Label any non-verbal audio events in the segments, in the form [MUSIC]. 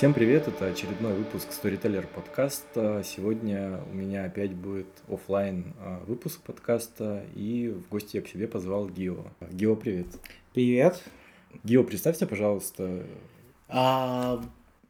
Всем привет, это очередной выпуск Storyteller подкаста. Сегодня у меня опять будет офлайн а, выпуск подкаста, и в гости я к себе позвал Гио. Гио, привет. Привет. Гио, представься, пожалуйста. А,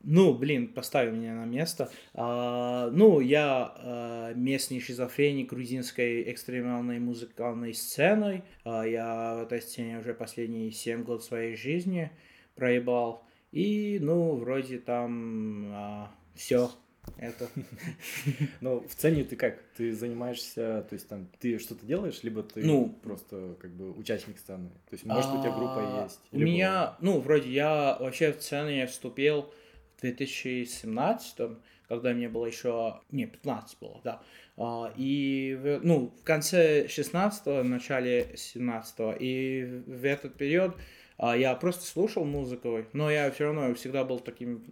ну, блин, поставь меня на место. А, ну, я а, местный шизофреник грузинской экстремальной музыкальной сцены. А, я в этой сцене уже последние 7 год своей жизни проебал. И, ну, вроде там а, все это. [LAUGHS] Ну, в цене ты как? Ты занимаешься, то есть там ты что-то делаешь, либо ты ну, просто как бы участник сцены? То есть, может, у тебя группа а, есть? У меня, ну, вроде я вообще в сцену я вступил в 2017 когда мне было еще, не, 15 было, да. А, и, ну, в конце 16 в начале 17 и в этот период я просто слушал музыку, но я все равно всегда был таким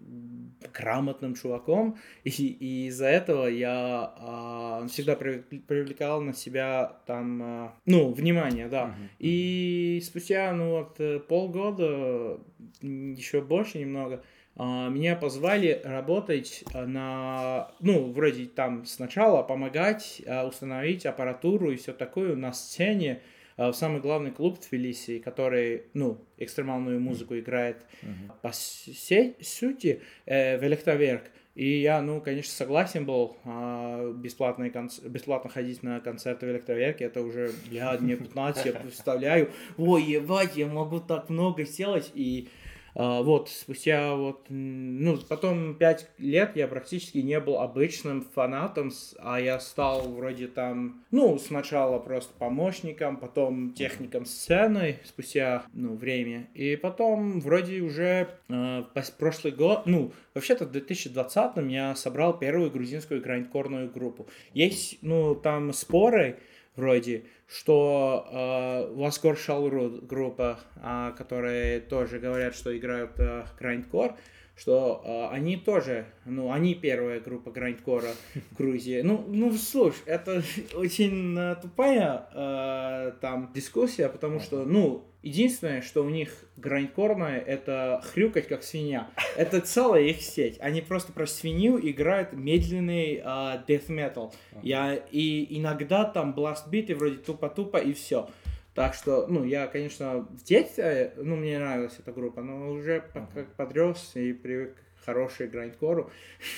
грамотным чуваком, [LAUGHS] и, и из-за этого я а, всегда привлекал на себя там, а, ну, внимание, да. Uh-huh. И спустя, ну, вот э, полгода, еще больше немного, а, меня позвали работать на, ну, вроде там сначала помогать а, установить аппаратуру и все такое на сцене, Э, в самый главный клуб Тбилиси, который, ну, экстремальную музыку играет mm-hmm. по сути э, в электроверк. И я, ну, конечно, согласен был а, бесплатно, конц... бесплатно ходить на концерты в электроверке. Это уже, я мне 15, я представляю, ой, ебать, я могу так много сделать. И а, вот, спустя вот, ну, потом пять лет я практически не был обычным фанатом, а я стал вроде там, ну, сначала просто помощником, потом техником сцены спустя, ну, время. И потом вроде уже э, прошлый год, ну, вообще-то в 2020 я собрал первую грузинскую грандкорную группу. Есть, ну, там споры, вроде, что э, Ласкор Шалру группа, э, которые тоже говорят, что играют э, грайндкор, что э, они тоже, ну, они первая группа грайндкора в Грузии. Ну, ну, слушай, это [LAUGHS] очень э, тупая э, там дискуссия, потому что, ну, Единственное, что у них грандкорное, это хрюкать как свинья. [LAUGHS] Это целая их сеть. Они просто про свинью играют медленный uh, death metal. Я, и иногда там бластбиты вроде тупо-тупо и все. Так что, ну, я, конечно, в детстве, ну, мне нравилась эта группа, но уже как подрос и привык к хорошей грандкору.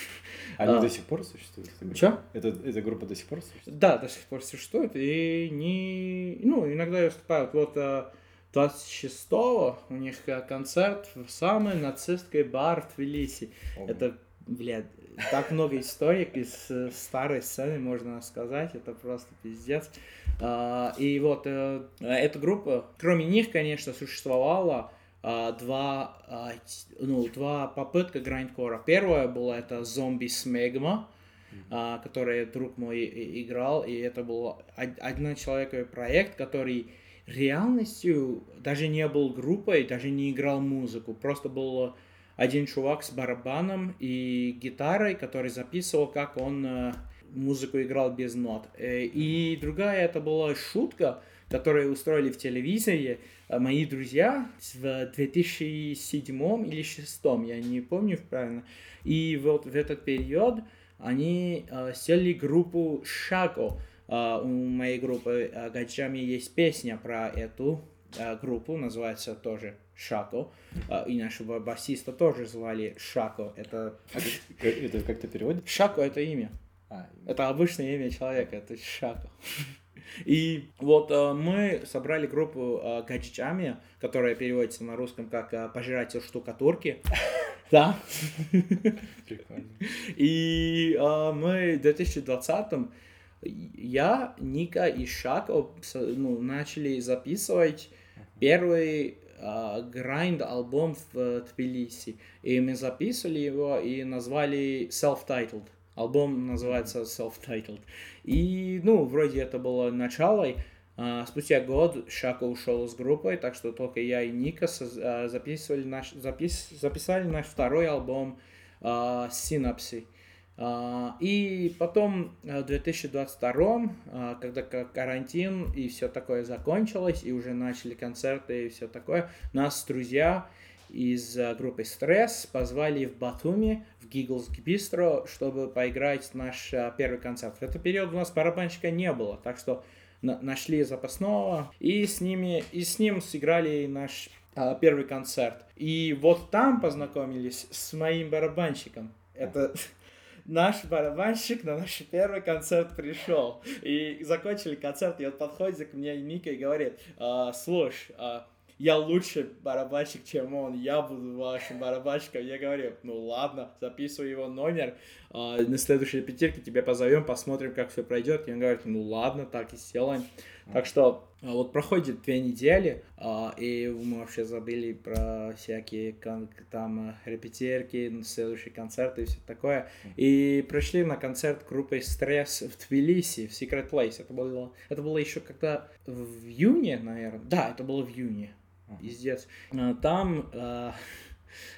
[LAUGHS] Они а, до сих пор существуют? Что? Это, эта группа до сих пор существует? Да, до сих пор существует. И не... Ну, иногда выступают. Вот а, 26-го у них э, концерт в самой нацистской бар в Тбилиси. О. Это, блядь, так много историй из э, старой сцены, можно сказать, это просто пиздец. А, и вот э, эта группа, кроме них, конечно, существовала а, два, а, ну, два попытка грандкора. Первая была это зомби Смегма, mm-hmm. который друг мой играл, и это был одночеловековый проект, который реальностью даже не был группой, даже не играл музыку. Просто был один чувак с барабаном и гитарой, который записывал, как он э, музыку играл без нот. Э, и другая это была шутка, которую устроили в телевизоре э, мои друзья в 2007 или 2006, я не помню правильно. И вот в этот период они сели группу Шако, Uh, у моей группы Гаджами есть песня про эту группу, называется тоже Шако. И нашего басиста тоже звали Шако. Это, это как то переводит? Шако это имя. А, это обычное имя человека, это Шако. [LAUGHS] И вот э, мы собрали группу э, Гаджичами, которая переводится на русском как э, «Пожиратель штукатурки». [LAUGHS] Да. Прикольно. И э, мы в 2020 я, Ника и Шако ну, начали записывать первый uh, грайнд альбом в Тбилиси. И мы записывали его и назвали Self-Titled. Альбом называется Self-Titled. И, ну, вроде это было начало. Uh, спустя год Шако ушел с группой, так что только я и Ника uh, записывали наш, запис, записали наш второй альбом uh, Synapse. А, и потом э, в 2022, а, когда карантин и все такое закончилось, и уже начали концерты и все такое, нас друзья из э, группы Стресс позвали в Батуми, в Giggles Bistro, чтобы поиграть наш э, первый концерт. В этот период у нас барабанщика не было, так что нашли запасного и с ними и с ним сыграли наш а, первый концерт. И вот там познакомились с моим барабанщиком. Это [LAUGHS] наш барабанщик на наш первый концерт пришел. И закончили концерт, и он подходит к мне Ника и говорит, а, слушай, а, я лучше барабанщик, чем он, я буду вашим барабанщиком. Я говорю, ну ладно, записываю его номер, э, на следующей репетирке тебя позовем, посмотрим, как все пройдет. И он говорит, ну ладно, так и сделаем. Так что а, вот проходит две недели, а, и мы вообще забыли про всякие там репетирки, следующие концерты и все такое. И пришли на концерт группы Стресс в Тбилиси, в Secret Place. Это было, это было еще когда в июне, наверное. Да, это было в июне пиздец. А, там э,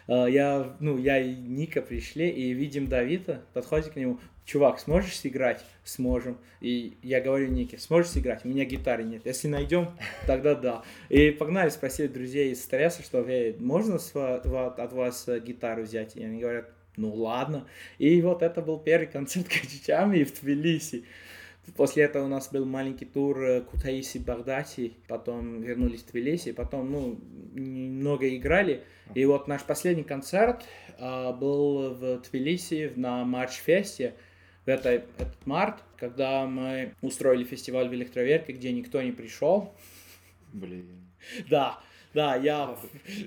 э, я, ну, я и Ника пришли, и видим Давида, подходит к нему, чувак, сможешь сыграть? Сможем. И я говорю Нике, сможешь сыграть? У меня гитары нет. Если найдем, тогда да. И погнали спросить друзей из стресса, что, эй, можно от вас э, гитару взять? И они говорят, ну ладно. И вот это был первый концерт [LAUGHS] Качичами в Тбилиси. После этого у нас был маленький тур э, Кутаиси, Багдади, потом вернулись в Тбилиси, потом, ну, немного играли. И вот наш последний концерт а, был в Тбилиси на Марч-фесте в это, этот март, когда мы устроили фестиваль в Электроверке, где никто не пришел. Блин. [LAUGHS] Да, да, я,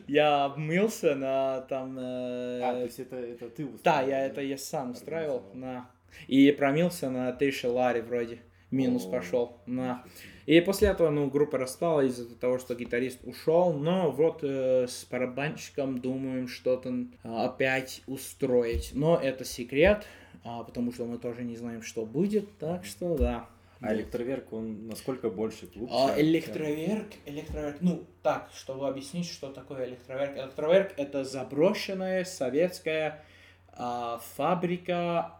я обмылся на там... Э... А, то есть это, это ты устроил? Да, я это я сам устраивал, на и промился на тысячу лари вроде. Минус О, пошел. На. И после этого, ну, группа распала из-за того, что гитарист ушел. Но вот э, с барабанщиком думаем что-то э, опять устроить. Но это секрет, э, потому что мы тоже не знаем, что будет. Так что да. А электроверк, он насколько больше клуб? А, электроверк, электроверк, ну, так, чтобы объяснить, что такое электроверк. Электроверк — это заброшенная советская а, фабрика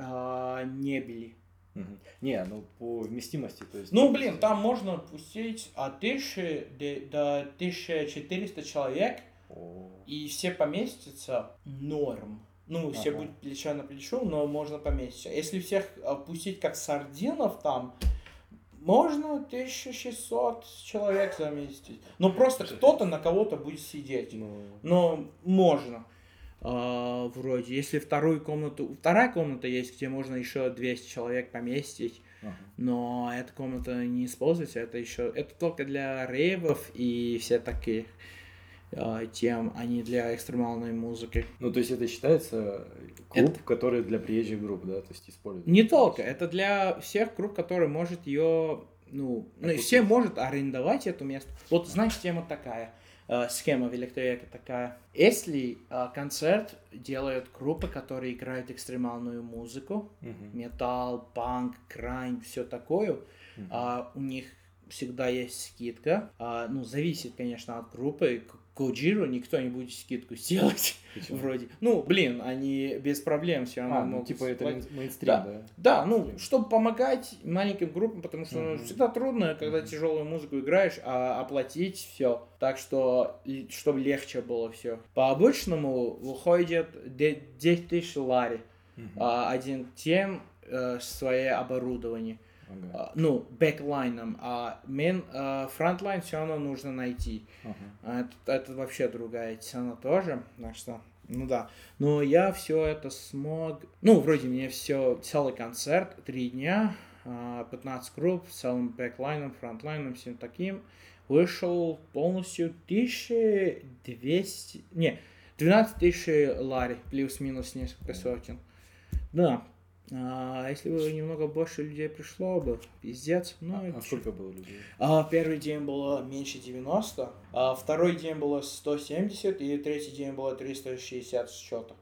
а, Небели. Угу. Не, ну по вместимости, то есть. Ну, блин, там можно пустить от 1000 до 1400 человек, О. и все поместятся норм. Ну, ага. все будет плечо на плечо, но можно поместиться. Если всех пустить как сардинов там, можно 1600 человек заместить. Ну, просто кто-то на кого-то будет сидеть. Ну... Но можно. Uh, вроде, если вторую комнату, вторая комната есть, где можно еще 200 человек поместить, uh-huh. но эта комната не используется, это еще, это только для рейвов и все такие uh, тем, а не для экстремальной музыки. Ну, то есть это считается клуб, это... который для приезжих групп, да, то есть используют? Не только, это для всех групп, которые может ее, ну, ну, все может арендовать это место. Вот, знаешь, тема такая – Э, схема в электровеке такая. Если э, концерт делают группы, которые играют экстремальную музыку, uh-huh. металл, панк, крайн, все такое, uh-huh. у них всегда есть скидка. А, ну, зависит, конечно, от группы. Годжиру никто не будет скидку сделать. Почему? Вроде. Ну, блин, они без проблем все равно а, ну, могут. Типа это мейнстрим, да? Да, да ну, чтобы помогать маленьким группам, потому что mm-hmm. ну, всегда трудно, когда mm-hmm. тяжелую музыку играешь, а оплатить все. Так что, чтобы легче было все. По обычному выходит 10 тысяч лари. Mm-hmm. А, один тем э, свое оборудование. Ага. А, ну, бэклайном, а мен, а, фронтлайн все равно нужно найти. Ага. Это, это вообще другая тема тоже, так что, ну да. Но я все это смог, ну, вроде мне все, целый концерт, три дня, 15 а, групп, целым бэклайном, фронтлайном, всем таким, вышел полностью 1200, не, 12 тысяч лари, плюс-минус несколько сотен. Да, а, если бы немного больше людей пришло бы, пиздец. Ну, а, а сколько было людей? А, первый день было меньше 90, а второй день было 170, и третий день было 360 счета.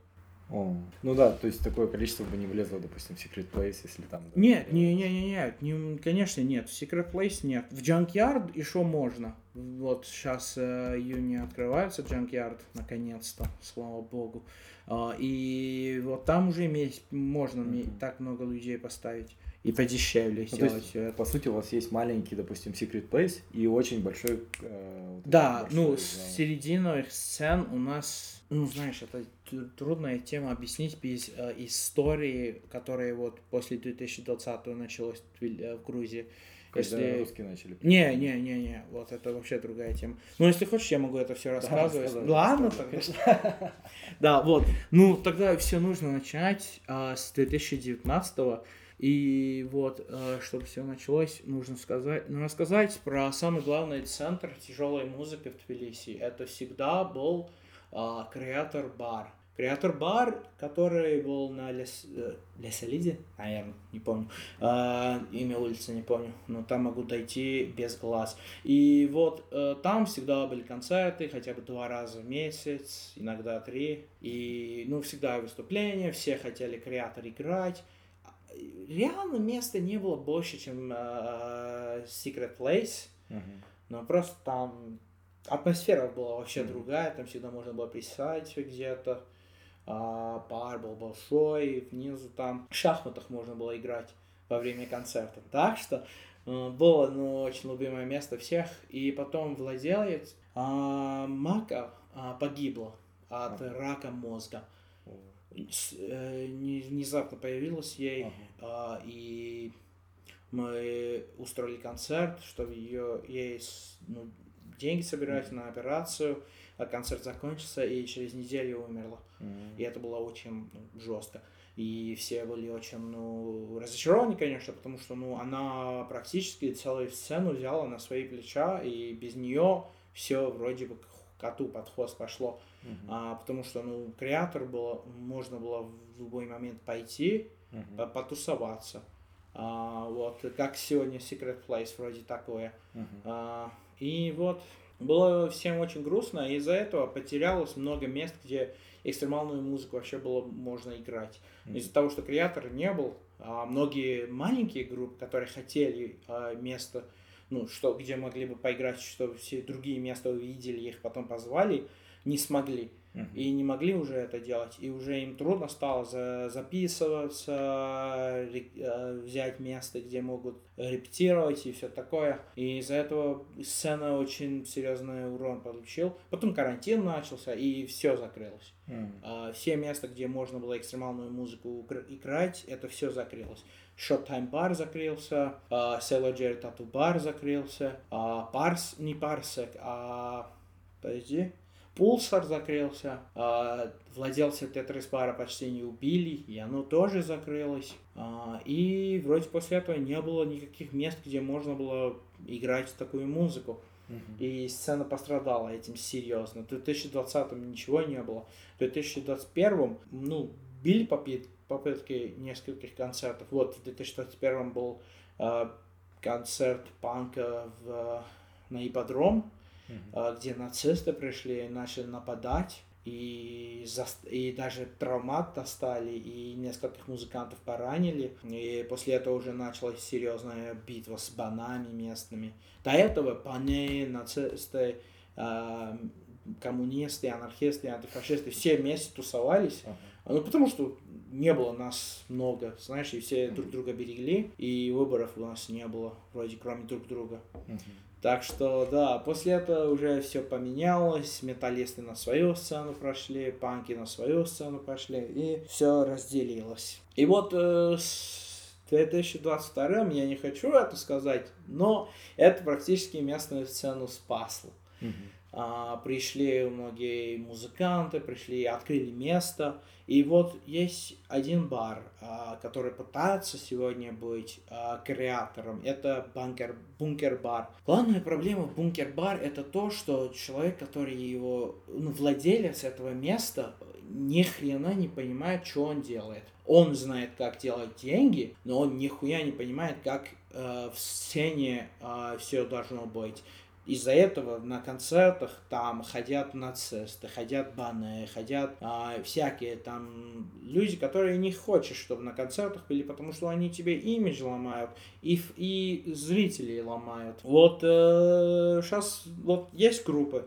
О, ну да, то есть такое количество бы не влезло, допустим, в Secret Place, если там... Да, нет, не, не, не, нет, не, конечно нет, в Secret Place нет. В Junkyard еще можно. Вот сейчас э, июня открывается Junkyard, наконец-то, слава богу. Э, и вот там уже есть, можно mm-hmm. так много людей поставить и подешевле ну, сделать есть, это. По сути, у вас есть маленький, допустим, Secret Place и очень большой э, Вот да, это ну, большой с зал. серединой сцен у нас, ну, знаешь, это трудная тема объяснить без э, истории, которая вот после 2020 началась в, э, в Грузии. Когда Если... русские начали. Не, не, не, не, вот это вообще другая тема. Ну, если хочешь, я могу это все рассказывать. рассказывай, Ладно, тогда. [LAUGHS] Да, вот. Ну, тогда все нужно начать а, с 2019 и вот, э, чтобы все началось, нужно сказать, ну, рассказать про самый главный центр тяжелой музыки в Тбилиси. Это всегда был а, Креатор Бар. Креатор Бар, который был на Лес... э, Лесолиде, наверное, не помню. А, имя улицы не помню, но там могу дойти без глаз. И вот э, там всегда были концерты, хотя бы два раза в месяц, иногда три. И, ну, всегда выступления, все хотели креатор играть. Реально места не было больше, чем э, Secret Place, но просто там атмосфера была вообще Мгм. другая, там всегда можно было присядь где-то. А, бар был большой, внизу там в шахматах можно было играть во время концерта. Так что э, было ну, очень любимое место всех. И потом владелец а, Мака а, погибла от Ага. рака мозга. С- э, не- внезапно появилась ей, ага. а, и мы устроили концерт, чтобы ее ей ну, деньги собирать на операцию, а концерт закончился и через неделю умерла. М. И это было очень ну, жестко. И все были очень ну, разочарованы, конечно, потому что ну, она практически целую сцену взяла на свои плеча, и без нее все вроде бы к коту под хвост пошло. Мгм. А, потому что ну, креатор было, можно было в любой момент пойти, по- потусоваться. А, вот, как сегодня Secret Place, вроде такое. Мгм. А, и вот, было всем очень грустно, и из-за этого потерялось много мест, где экстремальную музыку вообще было можно играть. Мгм. Из-за того, что креатор не был, а, многие маленькие группы, которые хотели а, место, ну, что, где могли бы поиграть, чтобы все другие места увидели, их потом позвали, не смогли. И не могли уже это делать. И уже им трудно стало за- записываться, ре- э, взять место, где могут репетировать и все такое. И из-за этого сцена очень серьезный урон получил. Потом карантин начался, и все закрылось. А, Все места, где можно было экстремальную музыку игр- играть, это все закрылось. Showtime бар закрылся, Jerry Tattoo бар закрылся, Парс, не Парсек, а... Подожди. Пулсар закрылся, а, владельца Тетрис бара почти не убили, и оно тоже закрылось. А, И вроде после этого не было никаких мест, где можно было играть такую музыку. Мгм. И сцена пострадала этим серьезно. В 2020 ничего не было. В 2021 ну, были попит- попытки нескольких концертов. Вот в 2021 был э, концерт панка в, на ипподром, Э, где нацисты пришли и начали нападать. И, зас- и даже травмат достали, и нескольких музыкантов поранили. И после этого уже началась серьезная битва с банами местными. До этого паны, нацисты, э, коммунисты, анархисты, антифашисты все вместе тусовались. Ага. Ну, потому что не было нас много, знаешь, и все друг друга берегли, и выборов у нас не было, вроде кроме друг друга. Мгм. Так что, да, после этого уже все поменялось, металлисты на свою сцену прошли, панки на свою сцену пошли, и все разделилось. И вот э, с 2022 я не хочу это сказать, но это практически местную сцену спасло. Мгм. А, пришли многие музыканты, пришли, открыли место. И вот есть один бар, а, который пытается сегодня быть а, креатором. Это бункер, бункер-бар. Главная проблема в бункер-бар это то, что человек, который его, ну, владелец этого места, ни хрена не понимает, что он делает. Он знает, как делать деньги, но он нихуя не понимает, как э, в сцене все должно быть. Из-за этого на концертах там ходят нацисты, ходят баны, ходят а, всякие там люди, которые не хочешь, чтобы на концертах были, потому что они тебе имидж ломают и, и зрителей ломают. Вот сейчас вот есть группы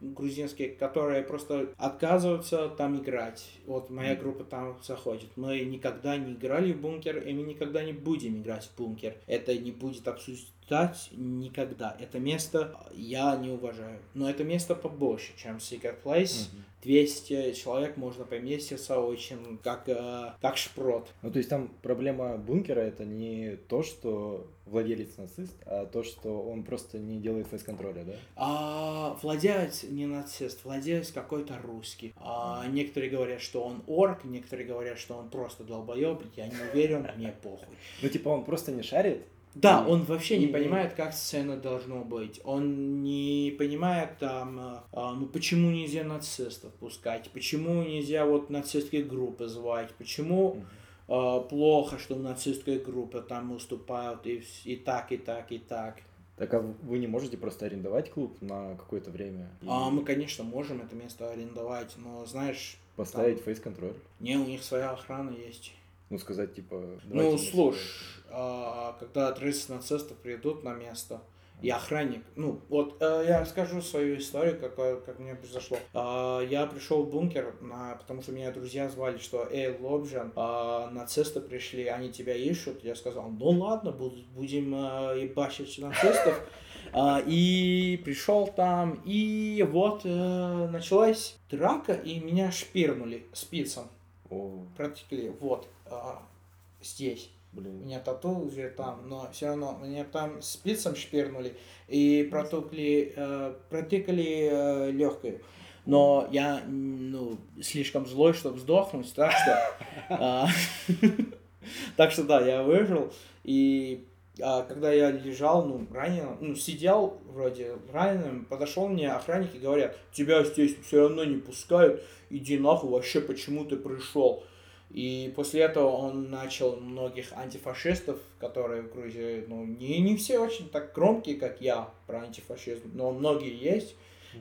грузинские, которые просто отказываются там играть. Вот моя группа там заходит. Мы никогда не играли в бункер, и мы никогда не будем играть в бункер. Это не будет обсу- наблюдать никогда. Это место я не уважаю. Но это место побольше, чем Secret Place. Мгм. 200 человек можно поместиться очень как, э, как шпрот. Ну, то есть там проблема бункера это не то, что владелец нацист, а то, что он просто не делает фейс-контроля, да? А владелец не нацист, владелец какой-то русский. А, некоторые говорят, что он орк, некоторые говорят, что он просто долбоеб. Я не уверен, мне похуй. Ну, типа, он просто не шарит. Да, он вообще не понимает, как сцена должно быть. Он не понимает там, э, а, ну почему нельзя нацистов пускать, почему нельзя вот нацистские группы звать, почему э, плохо, что нацистские группы там выступают и, и так, и так, и так. Так, а вы не можете просто арендовать клуб на какое-то время и А мы, конечно, можем это место арендовать, но знаешь, поставить фейс-контроль? не, у них своя охрана есть. Ну, сказать, типа... Ну, слушай, а, когда 30 нацистов придут на место, и охранник, ну, вот э, я расскажу свою историю, как, э, как мне произошло. А, я пришел в бункер, на, потому что меня друзья звали, что, эй, Лобжан, а, нацисты пришли, они тебя ищут. Я сказал, ну ладно, буду- будем э, ебашить нацистов. [LAUGHS] А, и пришел там, и вот э, началась драка, и меня шпирнули спицем, О, протекли, вот, а, здесь. У блин. меня тату уже там, но все равно меня там спицем шпирнули и протукли, э, протыкали легкую. Но я, ну, слишком злой, чтобы сдохнуть, так что... а, [LAUGHS] Так что да, я выжил. И а, когда я лежал, ну, раненым, ну, сидел вроде раненым, подошел мне охранник и говорят, тебя здесь все равно не пускают, иди нахуй, вообще почему ты пришел? И после этого он начал многих антифашистов, которые в Грузии, ну, не, не все очень так громкие, как я про антифашизм, но многие есть,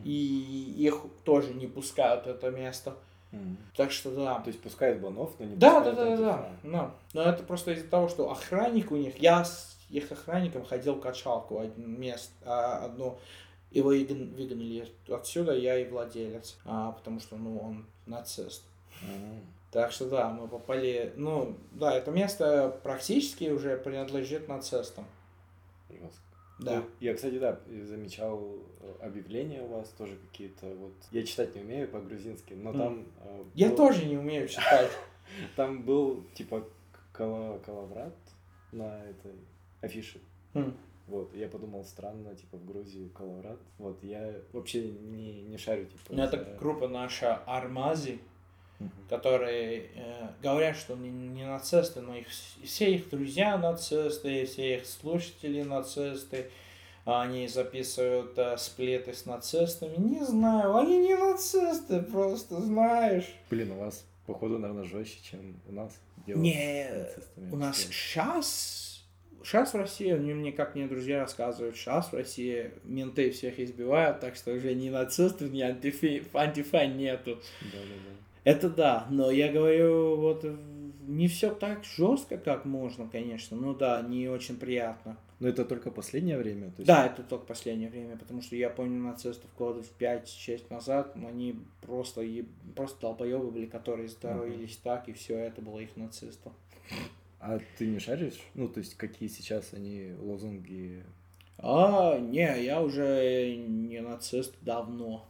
и их тоже не пускают в это место. М. Так что да. То есть пускают банов, но не Да, да, пускают да, да, да, антифа. да. Но это просто из-за того, что охранник у них, я их охранником ходил качалку мест, а, одну, его выгнали отсюда, я и владелец, а, потому что, ну, он нацист. М. Так что да, мы попали, ну, да, это место практически уже принадлежит нацистам. Жестко. Да. Ну, Я, кстати, да, замечал э, объявления у вас тоже какие-то. Вот я читать не умею по-грузински, но М. там. э, Я был- тоже не умею читать. [LAUGHS] Там был типа калаврат на этой афише. М. Вот, я подумал, странно, типа в Грузии калаврат. Вот, я вообще не, не шарю, типа. Ну, это за- группа наша Армази, Мгм. которые э, говорят, что не, не нацисты, но их, все их друзья нацисты, все их слушатели нацисты, они записывают э, сплеты с нацистами. Не знаю, они не нацисты, просто знаешь. Блин, у вас, походу, наверное, жестче, чем у нас. Не, у нас сейчас, сейчас в России, они мне как мне друзья рассказывают, сейчас в России менты всех избивают, так что уже ни нацистов, ни антифи, антифа нету. Да-да-да. Это да, но я говорю, вот не все так жестко, как можно, конечно. Ну да, не очень приятно. Но это только последнее время? То есть... Да, это только последнее время, потому что я помню нацистов года в 5-6 назад, они просто, просто долбоебы были, которые здоровились так, и все это было их нацистов. А ты не шаришь? Ну, то есть, какие сейчас они лозунги? А, не, я уже не нацист давно.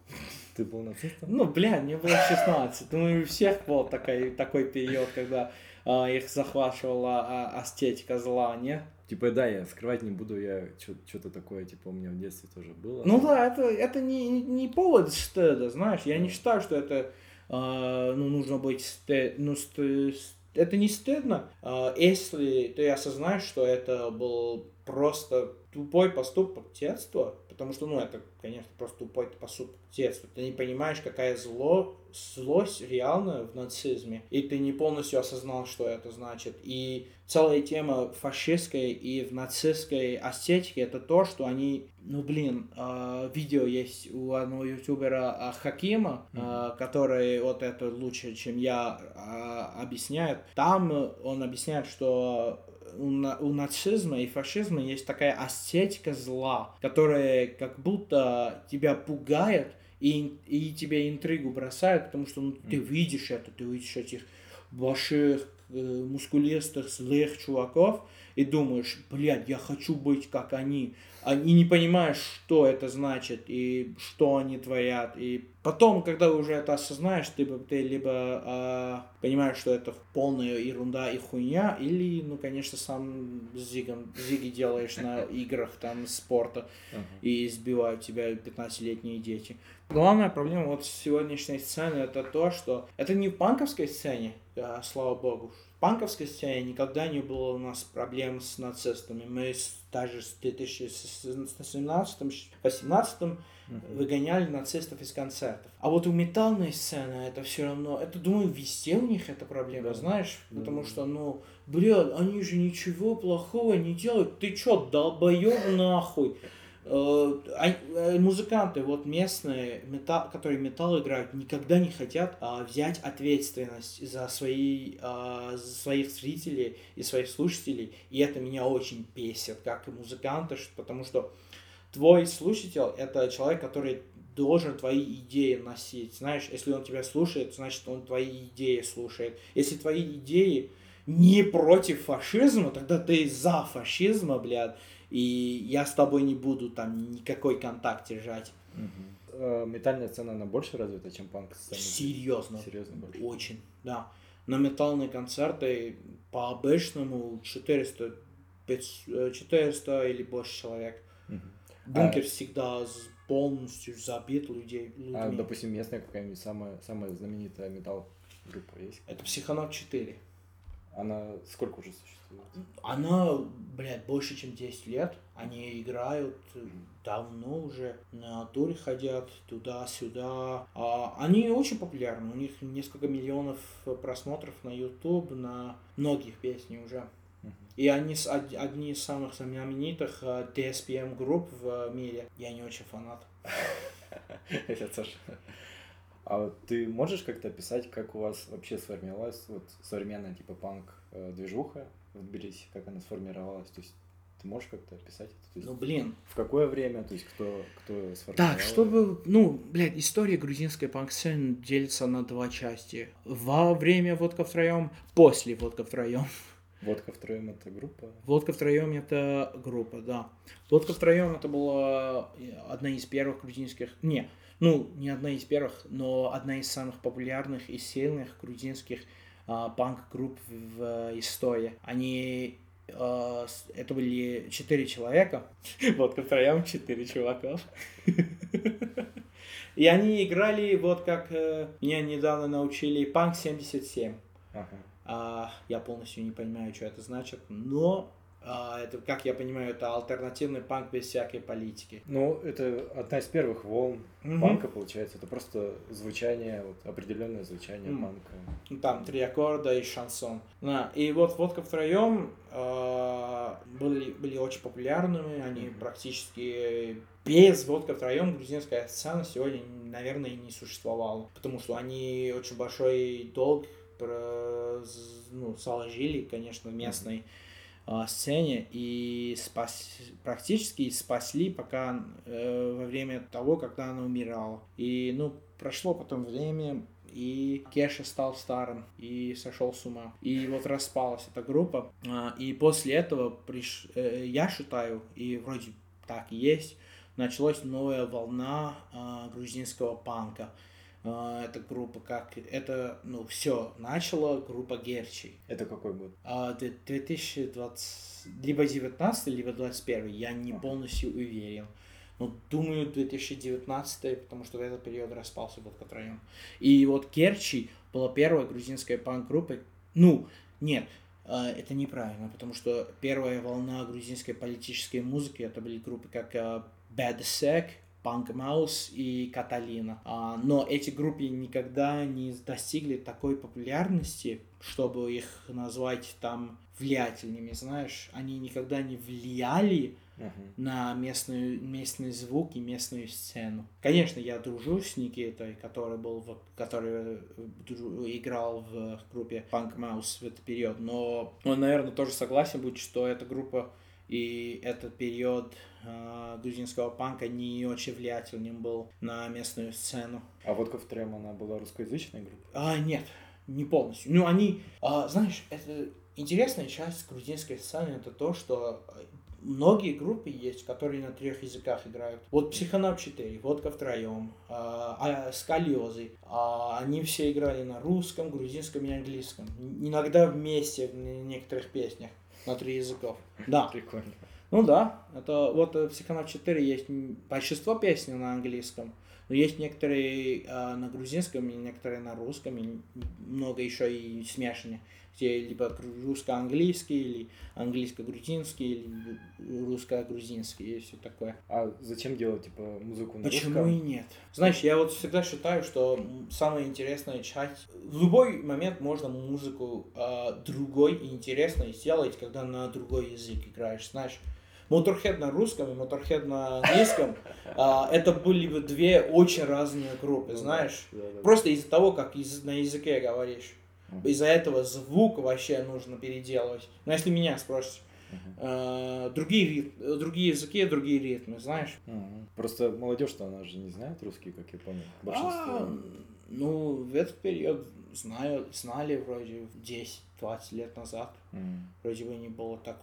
Ты был нацистом? Ну, бля, мне было 16. Ну, у всех был такой, такой период, когда а, их захватывала а, эстетика зла, не? Типа, да, я скрывать не буду, я что-то такое, типа, у меня в детстве тоже было. Ну да, это, это не, не повод стыда, знаешь. Я не считаю, что это а, ну, нужно быть сте- ну, сте- с- это не стыдно, а, если ты осознаешь, что это был просто тупой поступок детства, потому что, ну, это, конечно, просто тупой поступок детства. Ты не понимаешь, какая зло, злость реальная в нацизме, и ты не полностью осознал, что это значит. И целая тема фашистской и в нацистской эстетике это то, что они, ну блин, э, видео есть у одного ютубера э, Хакима, э, который вот это лучше, чем я, э, объясняет. Там он объясняет, что у, на- у нацизма и фашизма есть такая эстетика зла, которая как будто тебя пугает и, и тебе интригу бросает, потому что ну, ты видишь это, ты видишь этих больших, э, мускулистых, злых чуваков, и думаешь, блядь, я хочу быть как они, а, и не понимаешь, что это значит и что они творят. И потом, когда уже это осознаешь, ты, ты либо а, понимаешь, что это полная ерунда и хуйня, или, ну, конечно, сам зигом, зиги делаешь на [LAUGHS] играх там спорта и избивают тебя 15-летние дети. Главная проблема вот сегодняшней сцены это то, что это не в панковской сцене, а, слава богу, панковской сцене никогда не было у нас проблем с нацистами. Мы даже с 2017-2018 выгоняли нацистов из концертов. А вот у металлной сцены это все равно, это, думаю, везде у них эта проблема, да. знаешь, потому что, ну, блядь, они же ничего плохого не делают, ты чё, долбоёб нахуй? Э, э, музыканты вот местные, металл, которые металл играют, никогда не хотят а, взять ответственность за, свои, а, за своих зрителей и своих слушателей. И это меня очень бесит, как и музыканты, потому что твой слушатель это человек, который должен твои идеи носить. Знаешь, если он тебя слушает, значит он твои идеи слушает. Если твои идеи не против фашизма, тогда ты за фашизма, блядь и я с тобой не буду там никакой контакт держать. Угу. Метальная сцена, она больше развита, чем панк сцена? Серьезно. Серьезно больше? Очень, да. На металлные концерты по обычному 400, 500, 400 или больше человек. Угу. Бункер а... всегда полностью забит людей, людьми. А, допустим, местная какая-нибудь самая, самая знаменитая металл группа есть? Это Психонавт 4. Она сколько уже существует? Она, блядь, больше, чем 10 лет. Они играют давно уже, на туре ходят туда-сюда. А, они очень популярны. У них несколько миллионов просмотров на YouTube, на многих песней уже. И они одни из самых знаменитых DSPM групп в мире. Я не очень фанат. [LAUGHS] Я тоже. А ты можешь как-то описать, как у вас вообще сформировалась вот современная типа панк э, движуха в Тбилиси, как она сформировалась? То есть ты можешь как-то описать это? То есть, ну, блин. В какое время, то есть кто, кто сформировал? Так, чтобы, ну, блядь, история грузинской панк-сцены делится на два части. Во время «Водка втроем», после «Водка втроем». Водка втроем это группа? Водка втроем это группа, да. Водка втроем это была одна из первых грузинских. Не, ну, не одна из первых, но одна из самых популярных и сильных грузинских а, панк-групп в э, истории. Они а, это были четыре человека. [LAUGHS] Вот втроем четыре чувака. [LAUGHS] И они играли, вот как э, меня недавно научили, панк 77. Ага. А, я полностью не понимаю, что это значит, но а, это, как я понимаю, это альтернативный панк без всякой политики. Ну, это одна из первых волн угу. панка, получается. Это просто звучание, вот, определенное звучание mm. панка. Ну, там три аккорда и шансон. Да. И вот «Водка втроем» э, были, были очень популярными. Они mm практически без «Водка втроем» грузинская сцена сегодня, наверное, не существовала. Потому что они очень большой долг про, ну, заложили, конечно, местной mm э, сцене и спас, практически спасли пока э, во время того, когда она умирала. И, ну, прошло потом время, и Кеша стал старым и сошел с ума. И вот распалась эта группа. А, и после этого, приш... Э, я считаю, и вроде так и есть, началась новая волна а, грузинского панка. А, эта группа как это ну все начала группа Герчи это какой год? А 2020 либо 19 либо 21 я не полностью уверен. Но думаю 2019 потому что в этот период распался вот район и вот Керчи была первая грузинская панк-группа. Ну нет а, это неправильно, потому что первая волна грузинской политической музыки это были группы как Bad Sec, Punk Mouse и Каталина. А, но эти группы никогда не достигли такой популярности, чтобы их назвать там влиятельными, знаешь. Они никогда не влияли uh-huh. на местную, местный звук и местную сцену. Конечно, я дружу с Никитой, который был в, который э, играл в группе Punk Mouse в этот период, но он, наверное, тоже согласен будет, что эта группа и этот период э, грузинского панка не очень влиятельным был на местную сцену. А вот Ковтрем, она была русскоязычной группой? А, нет, не полностью. Ну, они, а, знаешь, это интересная часть грузинской сцены это то, что многие группы есть, которые на трех языках играют. Вот Психонавт 4, Водка втроем, а, а, Скалиозы. А, они все играли на русском, грузинском и английском. Иногда вместе в некоторых песнях на три языков. Да. Прикольно. Ну да, это вот в Психонавт 4 есть большинство песен на английском, но есть некоторые э, на грузинском, и некоторые на русском, и много еще и смешанные где либо русско-английский, или английско-грузинский, или русско-грузинский, и все такое. А зачем делать, типа, музыку на Почему русском? и нет? Знаешь, я вот всегда считаю, что самая интересная часть... В любой момент можно музыку э, другой и интересной сделать, когда на другой язык играешь, знаешь. Motorhead на русском и Motorhead на английском, а, это были бы две очень разные группы, знаешь. Просто из-за того, как на языке говоришь. Из-за этого звук вообще нужно переделывать. Но если меня спросишь, Uh-huh. другие, рит... другие языки, другие ритмы, знаешь? Uh-huh. Просто молодежь-то она же не знает русский, как я понял. Большинство. А, ну, в этот период знаю, знали вроде 10-20 лет назад. Mm. Вроде бы не было так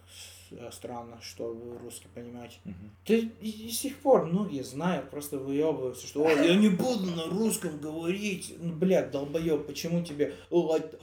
Э, странно, что вы русский понимаете. Угу. Да и, и с тех пор многие знают, просто выебываются, что я не буду на русском говорить. Ну, блядь, долбоеб, почему тебе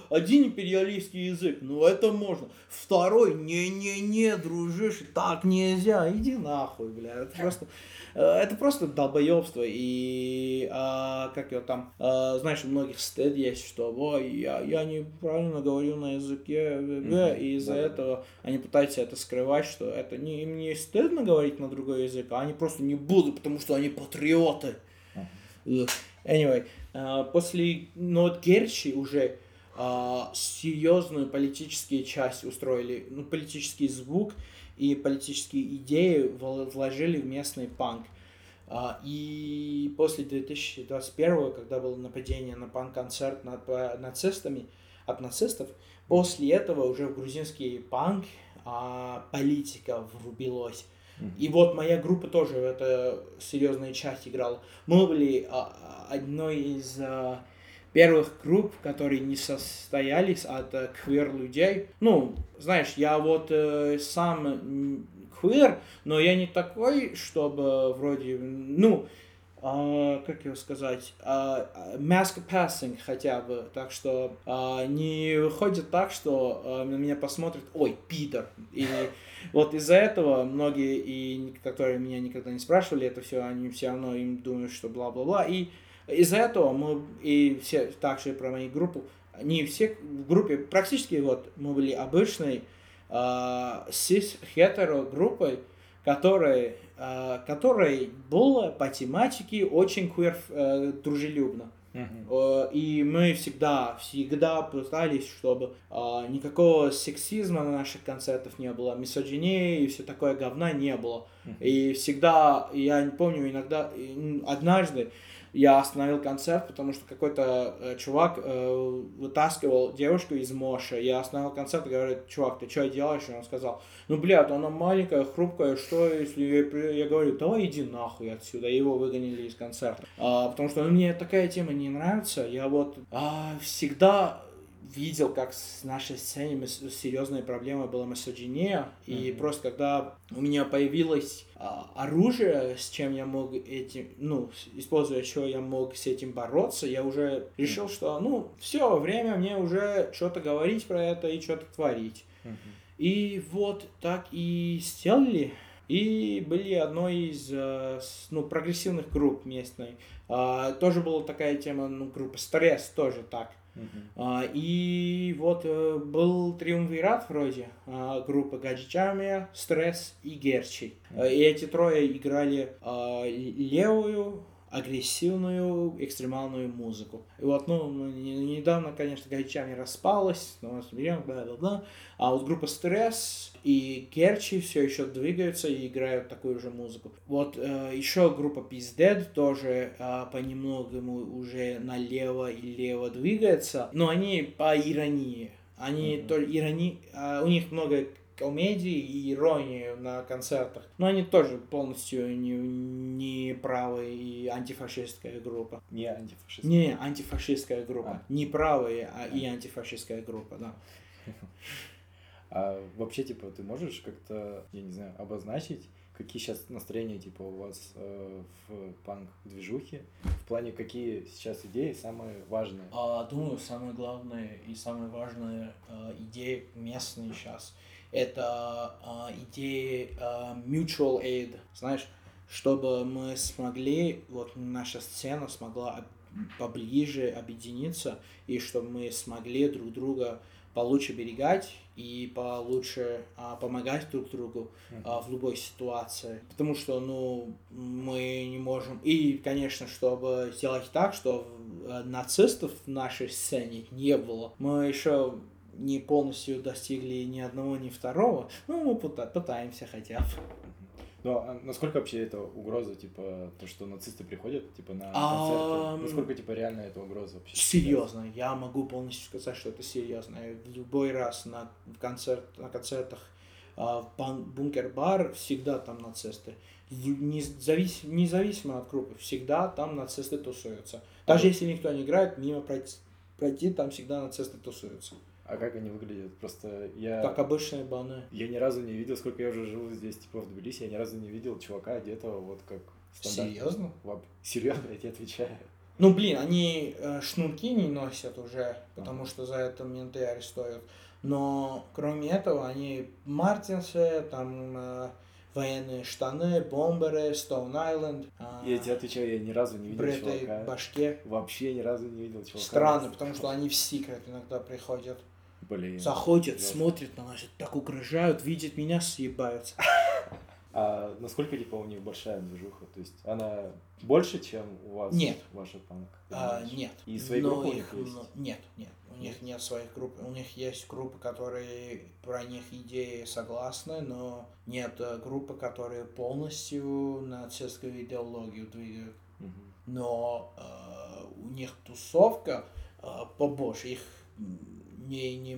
один империалистский язык, ну это можно. Второй, не-не-не, дружишь, так нельзя, иди нахуй, блядь. Это просто... Э, это просто долбоебство, и а, как его там, а, знаешь, у многих стыд есть, что ой, я, я неправильно говорю на языке, mm-hmm. и из-за да. этого они пытаются это скрывать, что это не, им не стыдно говорить на другой язык, а они просто не будут, потому что они патриоты. Mm-hmm. Anyway, а, после, ну вот Герчи уже а, серьезную политическую часть устроили, ну, политический звук, и политические идеи вложили в местный панк. А, и после 2021, когда было нападение на панк-концерт над нацистами, от нацистов, после этого уже в грузинский панк а, политика врубилась. И вот моя группа тоже это серьезная часть играла. Мы были а, одной из а, первых групп, которые не состоялись от э, квир-людей. Ну, знаешь, я вот э, сам квир, но я не такой, чтобы вроде, ну, Uh, как его сказать, uh, mask passing хотя бы, так что не выходит так, что на меня посмотрят, ой, Питер, и вот из-за этого многие, и которые меня никогда не спрашивали это все, они все равно им думают, что бла-бла-бла, и из-за этого мы и все также про мою группу, не все в группе, практически вот мы были обычной сис-хетеро группой, которой, э, которой было по тематике очень queer э, дружелюбно. Uh-huh. И мы всегда, всегда пытались, чтобы э, никакого сексизма на наших концертах не было, мисогинии и все такое говна не было. Uh-huh. И всегда, я не помню, иногда, однажды я остановил концерт, потому что какой-то э, чувак э, вытаскивал девушку из Моши. Я остановил концерт и говорю, чувак, ты что делаешь? И он сказал, ну, блядь, она маленькая, хрупкая, что если я, я говорю, давай иди нахуй отсюда. И его выгонили из концерта. А, потому что ну, мне такая тема не нравится. Я вот а, всегда видел, как с нашей сцене серьезная проблема была мисогиния, mm-hmm. и просто когда у меня появилось а, оружие, с чем я мог этим, ну, используя что я мог с этим бороться, я уже решил, mm-hmm. что, ну, все, время мне уже что-то говорить про это и что-то творить. Mm-hmm. И вот так и сделали. И были одной из э, ну, прогрессивных групп местной. А, тоже была такая тема, ну, группа Стресс тоже так. Uh-huh. И вот э, был триумвират вроде а, группы Гаджичамия, Стресс и Герчи. Uh-huh. И эти трое играли а, левую, агрессивную, экстремальную музыку. И вот, ну, недавно, конечно, Гайчами распалась, но берем, бла-бла-бла. А вот группа Стресс и Керчи все еще двигаются и играют такую же музыку. Вот э, еще группа Peace Dead тоже э, понемногу уже налево и лево двигается, но они по иронии. Они mm-hmm. то ирони... э, у них много комедии и иронии на концертах. Но они тоже полностью не, не правая и антифашистская группа. Не антифашистская? Не, антифашистская группа. А. Не правая, а, а и антифашистская группа, да. [LAUGHS] А вообще, типа, ты можешь как-то, я не знаю, обозначить, какие сейчас настроения, типа, у вас э, в панк-движухе? В плане, какие сейчас идеи самые важные? А, думаю, самые главные и самые важные э, идеи местные сейчас это э, идеи э, mutual aid, знаешь, чтобы мы смогли, вот наша сцена смогла поближе объединиться, и чтобы мы смогли друг друга получше берегать и получше а, помогать друг другу а, в любой ситуации. Потому что, ну, мы не можем... И, конечно, чтобы сделать так, что э, нацистов в нашей сцене не было, мы еще не полностью достигли ни одного, ни второго. Ну, мы пытаемся хотя бы. Ну, а насколько вообще это угроза, типа, то, что нацисты приходят, типа, на концерты? Насколько, типа, реально это угроза вообще? Серьезно, я могу полностью сказать, что это серьезно. Любой раз на, концерт, на концертах а, в бункер-бар всегда там нацисты. Независ... Независимо от группы, всегда там нацисты тусуются. Даже если никто не играет, мимо пройти, пройти там всегда нацисты тусуются. А как они выглядят? Просто я... Как обычные баны. Я ни разу не видел, сколько я уже живу здесь, типа, в Тбилиси, я ни разу не видел чувака одетого вот как стандарт. Серьезно? Серьезно, я тебе отвечаю. Ну, блин, они э, шнурки не носят уже, потому а. что за это менты арестуют. Но, кроме этого, они мартинсы, там, э, военные штаны, бомберы, Стоун Айленд. Я тебе отвечаю, я ни разу не видел чувака. башке. Вообще ни разу не видел чувака. Странно, потому что они в секрет иногда приходят. Блин. Заходят, жестко. смотрят на нас, так угрожают, видят меня, съебаются. [LAUGHS] А насколько, типа, у них большая движуха? То есть она больше, чем у вас? Нет. Ваша панк? А, нет. И свои но группы их, у них есть? Нет, нет. У них нет своих групп. У них есть группы, которые про них идеи согласны, но нет э, группы, которые полностью нацистскую идеологию двигают. Угу. Но э, у них тусовка э, побольше. Их не, не,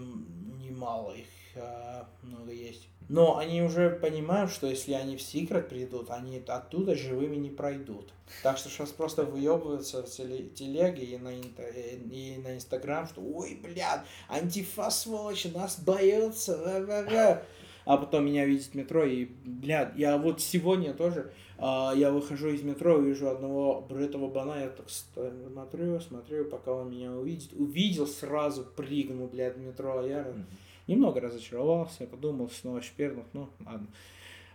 не мало, их э, много есть. Но они уже понимают, что если они в секрет придут, они оттуда живыми не пройдут. Так что сейчас просто выебываются в телеге и на, и на Инстаграм, что ой, блядь, антифа сволочь, нас боятся, а потом меня видит метро, и, блядь, я вот сегодня тоже, а, я выхожу из метро, вижу одного бритого бана, я так смотрю, смотрю, пока он меня увидит. Увидел, сразу прыгнул, блядь, в метро, а я mm-hmm. немного разочаровался, подумал, снова шпернут, ну, ладно.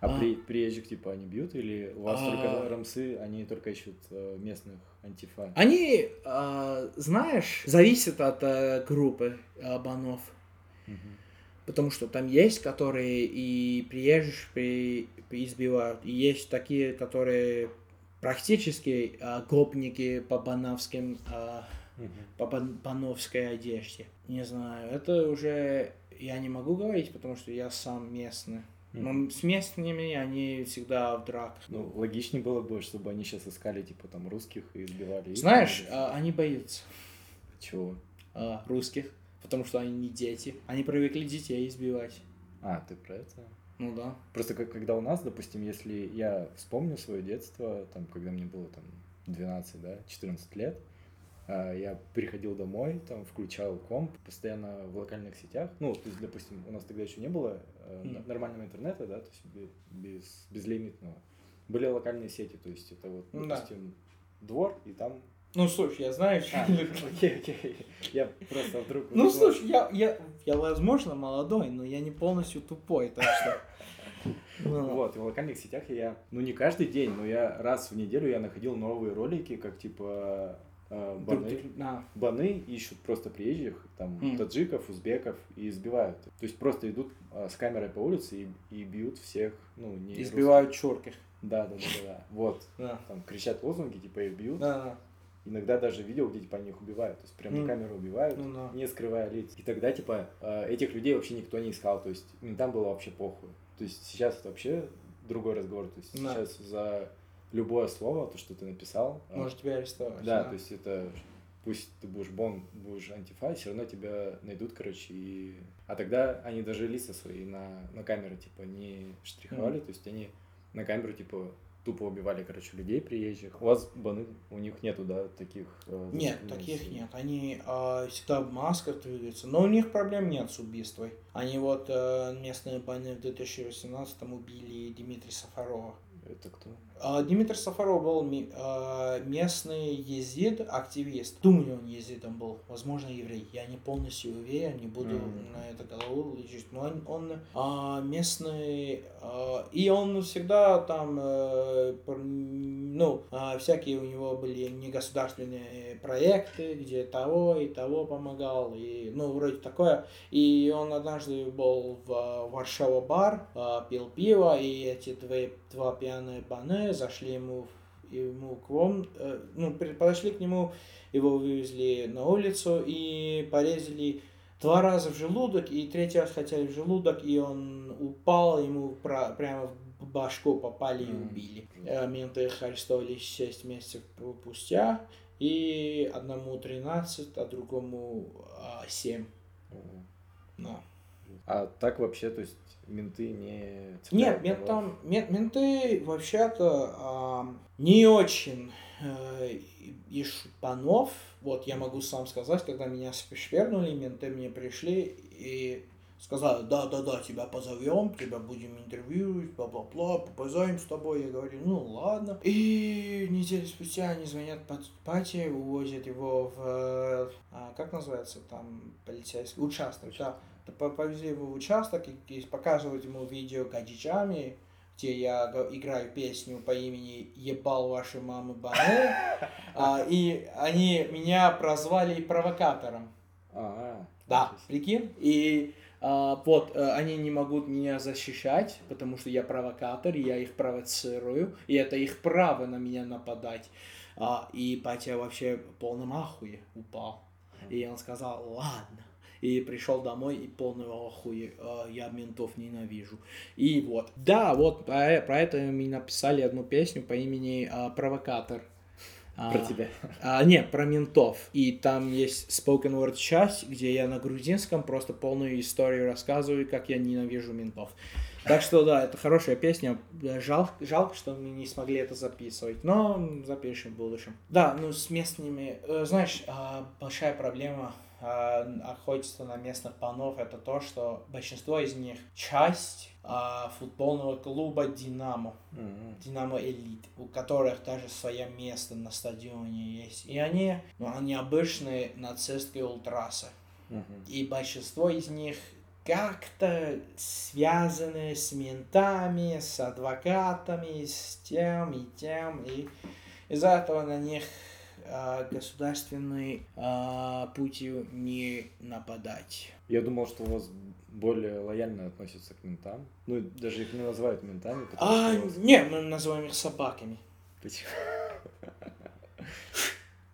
А, а при, приезжих, типа, они бьют, или у вас а... только рамсы, они только ищут э, местных антифа? Они, э, знаешь, зависит от э, группы э, банов. Угу. Потому что там есть, которые и приезжих при, избивают, и есть такие, которые практически э, гопники по бановским, э, угу. по бановской одежде. Не знаю, это уже я не могу говорить, потому что я сам местный. Но с местными они всегда в драках. Ну, логичнее было бы, чтобы они сейчас искали, типа, там, русских и избивали. Знаешь, а, они боятся. Чего? А, русских. Потому что они не дети. Они привыкли детей избивать. А, ты про это? Ну да. Просто как, когда у нас, допустим, если я вспомню свое детство, там, когда мне было там 12, да, 14 лет, а, я приходил домой, там, включал комп, постоянно в локальных сетях. Ну, то есть, допустим, у нас тогда еще не было mm. нормального интернета, да, то есть без, безлимитного. Были локальные сети, то есть это вот, допустим, да. двор, и там ну, слушай, я знаю, а, [LAUGHS] окей, окей. Я просто вдруг... Ну, слушай, я, я, я, возможно, молодой, но я не полностью тупой, так что... [LAUGHS] Ну. Вот, в локальных сетях я, ну не каждый день, но я раз в неделю я находил новые ролики, как типа Э, баны, а. баны ищут просто приезжих, там, mm. таджиков, узбеков и избивают. То есть просто идут а, с камерой по улице и, и бьют всех, ну, не Избивают черких. Да, да, да, да, да. Вот. Да. Там кричат лозунги, типа их бьют. Да, да. Иногда даже видел, где типа они их убивают. То есть прям mm. на камеру убивают, ну, да. не скрывая лиц. И тогда, типа, э, этих людей вообще никто не искал. То есть там было вообще похуй. То есть сейчас это вообще другой разговор. То есть да. сейчас за любое слово, то, что ты написал. А, Может тебя арестовать. Да, да, то есть это пусть ты будешь бон, будешь антифа, все равно тебя найдут, короче, и... А тогда они даже лица свои на, на камеру, типа, не штриховали, mm. то есть они на камеру, типа, тупо убивали, короче, людей приезжих. У вас баны, у них нету, да, таких? Э, нет, таких нет. Они э, всегда в масках двигаются, но у них проблем нет с убийством. Они вот э, местные баны в 2018 убили Дмитрия Сафарова. Это кто? А, Дмитрий Сафаров был а, местный езид, активист. Думаю, он езидом был. Возможно, еврей. Я не полностью уверен, не буду mm. на это голову лечить. Но он, он а, местный... И он всегда там... Э, ну, всякие у него были негосударственные проекты, где того и того помогал. И, ну, вроде такое. И он однажды был в Варшава бар, пил пиво, и эти два, два пьяные баны зашли ему, ему к вам, э, ну, подошли к нему, его вывезли на улицу и порезали два раза в желудок, и третий раз хотели в желудок, и он упал, ему про, прямо в башку попали и убили. Mm. Менты их арестовали 6 месяцев спустя, и одному 13, а другому 7. Mm. Да. А так вообще, то есть менты не... Нет, ментам, менты вообще-то э, не очень э, из шпанов. Вот я могу сам сказать, когда меня швернули, менты мне пришли и сказали, да, да, да, тебя позовем, тебя будем интервьюировать, бла-бла-бла, попозаем с тобой. Я говорю, ну ладно. И неделю спустя они звонят по пати, увозят его в, а, как называется там, полицейский участок, да повезли его в участок и, показывать ему видео гаджичами, где я играю песню по имени «Ебал ваши мамы Бане», а, и они меня прозвали провокатором. А, да, прикинь? И а, вот, а, они не могут меня защищать, потому что я провокатор, и я их провоцирую, и это их право на меня нападать. А, и Патя вообще в полном ахуе упал. И он сказал, ладно, и пришел домой и полный охуе, э, я ментов ненавижу. И вот, да, вот про, про это мы написали одну песню по имени э, «Провокатор». Про а, тебя. А, не, про ментов. И там есть spoken word часть, где я на грузинском просто полную историю рассказываю, как я ненавижу ментов. Так что да, это хорошая песня. Жалко, жалко, что мы не смогли это записывать, но запишем в будущем. Да, ну с местными, э, знаешь, а, большая проблема охотиться на местных панов, это то, что большинство из них часть э, футбольного клуба Динамо, mm-hmm. Динамо Элит, у которых даже свое место на стадионе есть. И они, ну, они обычные нацистские ультрасы. Mm-hmm. И большинство из них как-то связаны с ментами, с адвокатами, с тем и тем. И из-за этого на них а, государственной а, путью не нападать. Я думал, что у вас более лояльно относятся к ментам. Ну, даже их не называют ментами. А, вас... не, мы называем их собаками. Почему?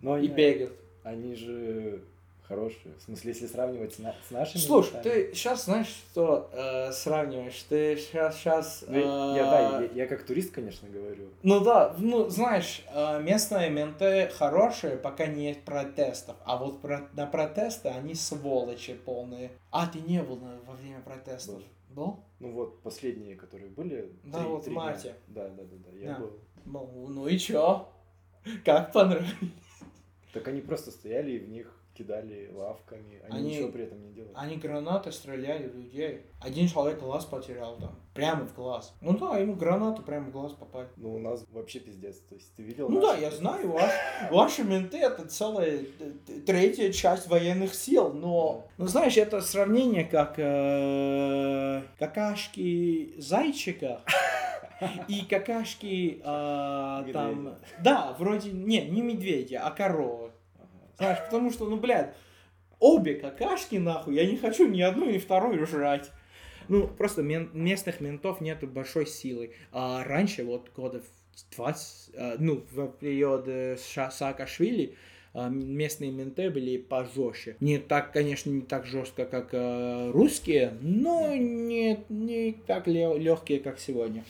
[LAUGHS] И бегают. Они же хорошие. В смысле, если сравнивать с, на, с нашими. Слушай, местами... ты сейчас знаешь, что э, сравниваешь? Ты сейчас сейчас. Ну, э, я да, я, я как турист, конечно, говорю. Ну да, ну знаешь, э, местные менты хорошие, пока нет протестов, а вот про, на протесты они сволочи полные. А ты не был на, во время протестов? Был. был? Ну вот последние, которые были. Да, три, вот три в марте. Дня. Да, да, да, да, я да. был. Ну, ну и чё? Как понравилось? Так они просто стояли и в них кидали лавками, они, они ничего при этом не делали. Они гранаты стреляли в людей. Один человек глаз потерял там, прямо в глаз. Ну да, ему гранаты прямо в глаз попали. Ну у нас вообще пиздец, то есть ты видел? Ну наши... да, я знаю, ваш, ваши менты это целая третья часть военных сил, но, ну знаешь, это сравнение как э, какашки зайчика [LAUGHS] и какашки э, там, да, вроде, не, не медведя, а коровы. Знаешь, потому что, ну, блядь, обе какашки, нахуй, я не хочу ни одну, ни вторую жрать. Ну, просто мен- местных ментов нету большой силы. А раньше, вот года 20, а, ну, в период Саакашвили, а, местные менты были пожестче. Не так, конечно, не так жестко, как э, русские, но не, не так легкие, как сегодня.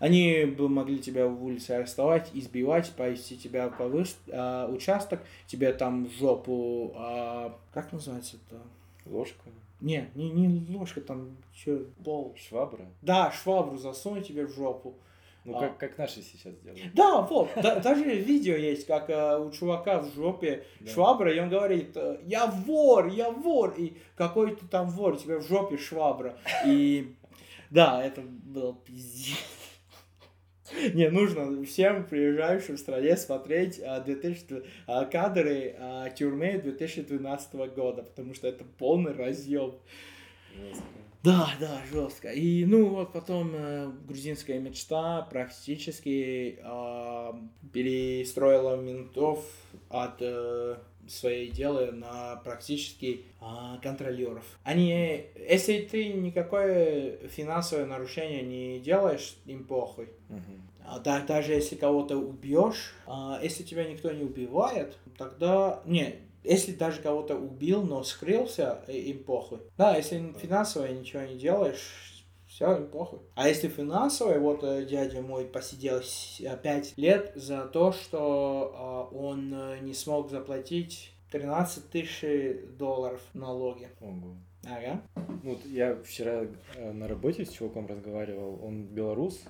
Они бы могли тебя в улице арестовать, избивать, повести тебя по выш... а, участок, тебе там в жопу, а, как называется это? Ложка? Не, не, не ложка, там что, пол. Швабра? Да, швабру засунуть тебе в жопу. Ну, А. как, как наши сейчас делают. Да, вот, да- даже видео есть, как э, у чувака в жопе Да. швабра, и он говорит, э, я вор, я вор, и какой ты там вор, у тебя в жопе швабра. И да, это был пиздец. [LAUGHS] Не, нужно всем приезжающим в стране смотреть а, 2000, а, кадры а, тюрьмы 2012 года, потому что это полный разъем. Жестко. Да, да, жестко. И ну вот потом э, грузинская мечта практически э, перестроила ментов от э, своей дела на практически а, контролеров. Они, если ты никакое финансовое нарушение не делаешь, им похуй. А да- даже если кого-то убьешь, а, если тебя никто не убивает, тогда... Не, если даже кого-то убил, но скрылся, им похуй. Да, если финансово ничего не делаешь, все, похуй. А если финансово, вот э, дядя мой посидел 5 лет за то, что а, он э, не смог заплатить 13 тысяч долларов налоги. Ого. Ага. Ну, вот я вчера э, на работе с чуваком разговаривал, он белорус,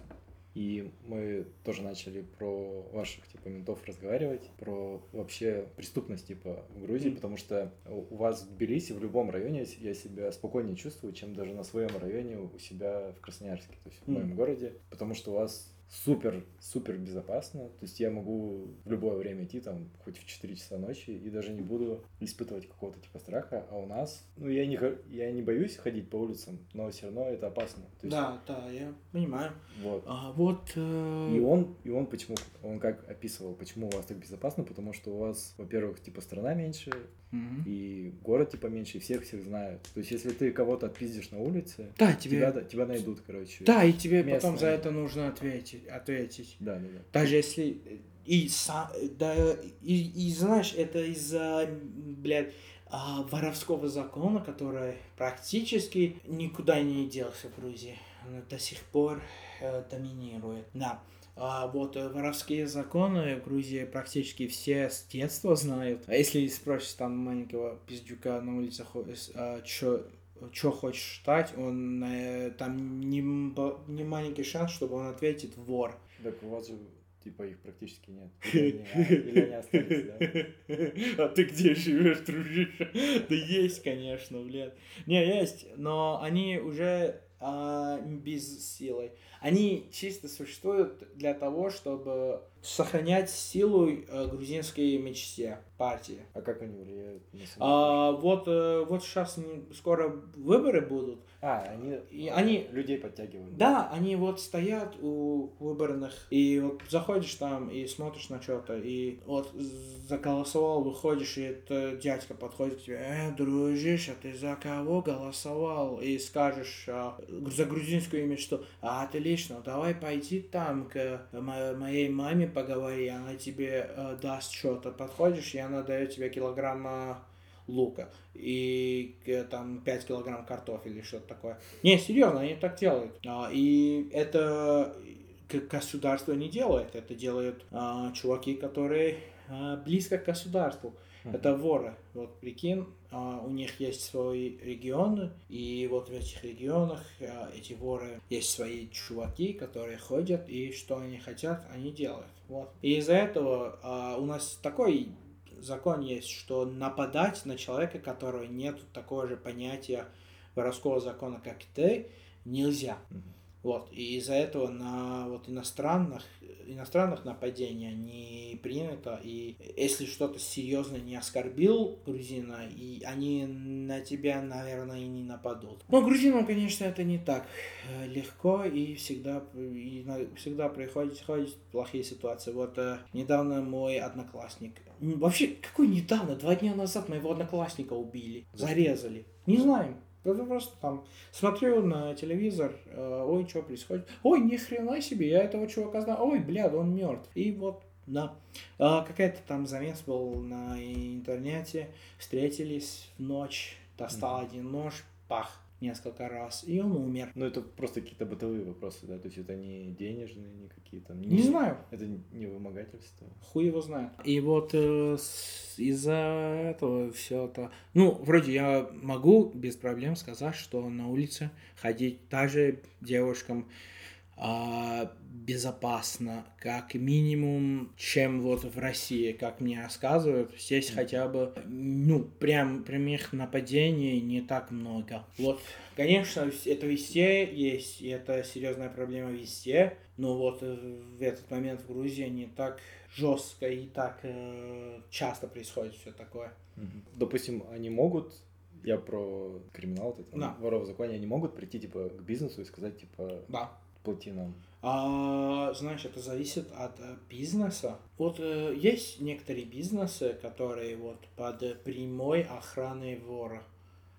и мы тоже начали про ваших, типа, ментов разговаривать, про вообще преступность, типа, в Грузии, Мгм. потому что у вас в Тбилиси, в любом районе я себя спокойнее чувствую, чем даже на своем районе у себя в Красноярске, то есть в моем городе, потому что у вас супер, супер безопасно, то есть я могу в любое время идти там хоть в 4 часа ночи и даже не буду испытывать какого-то типа страха, а у нас, ну я не, я не боюсь ходить по улицам, но все равно это опасно. То есть, Да, да, я понимаю. Вот. А вот... э, И он, и он почему, он как описывал, почему у вас так безопасно, потому что у вас, во-первых, типа страна меньше, мгм. и город типа меньше, и всех всех знают. То есть если ты кого-то отпиздишь на улице, Да, тебя, тебе... тебя найдут, короче. Да, и тебе потом за местные. это нужно ответить. Ответить. Да, да, да. Даже если... И, са- да, и, и знаешь, это из-за, блядь, а, воровского закона, который практически никуда не делся в Грузии. Он до сих пор э, доминирует. Да. А вот э, воровские законы в Грузии практически все с детства знают. А если спросишь там маленького пиздюка на улице, что что хочешь стать, он э, там не, не маленький шанс, чтобы он ответит вор. Так у вас типа их практически нет. Или они, или они остались, да? [LAUGHS] А ты где живешь, дружище? Да есть, конечно, блядь. Не, есть, но они уже а, без силы. Они чисто существуют для того, чтобы сохранять силу э, грузинской мечте партии. А как они влияют на А, вот, э, вот сейчас скоро выборы будут. А, они, И они- людей подтягивают. Да, они вот стоят у выборных, и вот заходишь там и смотришь на что-то, и вот заголосовал, выходишь, и это дядька подходит к тебе, э, дружище, ты за кого голосовал? И скажешь а, за грузинскую мечту, а отлично, давай пойти там к мо- моей маме поговори, она тебе э, даст что-то. Подходишь, и она дает тебе килограмма лука и э, там 5 килограмм картофеля или что-то такое. Не, серьезно, они так делают. А, и это государство не делает, это делают а, чуваки, которые а, близко к государству. Мгм. Это воры. Вот прикинь, а, у них есть свои регионы, и вот в этих регионах а, эти воры есть свои чуваки, которые ходят, и что они хотят, они делают. Вот. И из-за этого а, у нас такой закон есть, что нападать на человека, которого нет такого же понятия воровского закона, как ты, нельзя. Мгм. Вот, и из-за этого на вот иностранных, иностранных нападений не принято, и если что-то серьезно не оскорбил грузина, и они на тебя, наверное, и не нападут. Но грузинам, конечно, это не так э, легко, и всегда, и всегда приходят, приходят плохие ситуации. Вот э, недавно мой одноклассник, вообще, какой недавно, два дня назад моего одноклассника убили, зарезали. Не знаем. Это просто там смотрю на телевизор, э, ой, что происходит? Ой, ни хрена себе, я этого чувака знаю. Ой, блядь, он мертв. И вот, да. А, какая-то там замес был на интернете, встретились в ночь, достал Мгм. один нож, пах, несколько раз, и он умер. Ну, это просто какие-то бытовые вопросы, да? То есть это не денежные, не какие-то... Не знаю. Это не вымогательство. Хуй его знает. И вот э, из-за этого все это... Ну, вроде я могу без проблем сказать, что на улице ходить даже девушкам безопасно, как минимум, чем вот в России, как мне рассказывают. Здесь хотя бы, ну, прям прямых нападений не так много. Вот, конечно, это везде есть, и это серьезная проблема везде, но вот в этот момент в Грузии не так жестко и так э, часто происходит все такое. Допустим, они могут я про криминал, вот это, да. воров в законе, они могут прийти, типа, к бизнесу и сказать, типа, да. Плати нам. А, знаешь, это зависит от э, бизнеса. Вот э, есть некоторые бизнесы, которые вот под прямой охраной вора.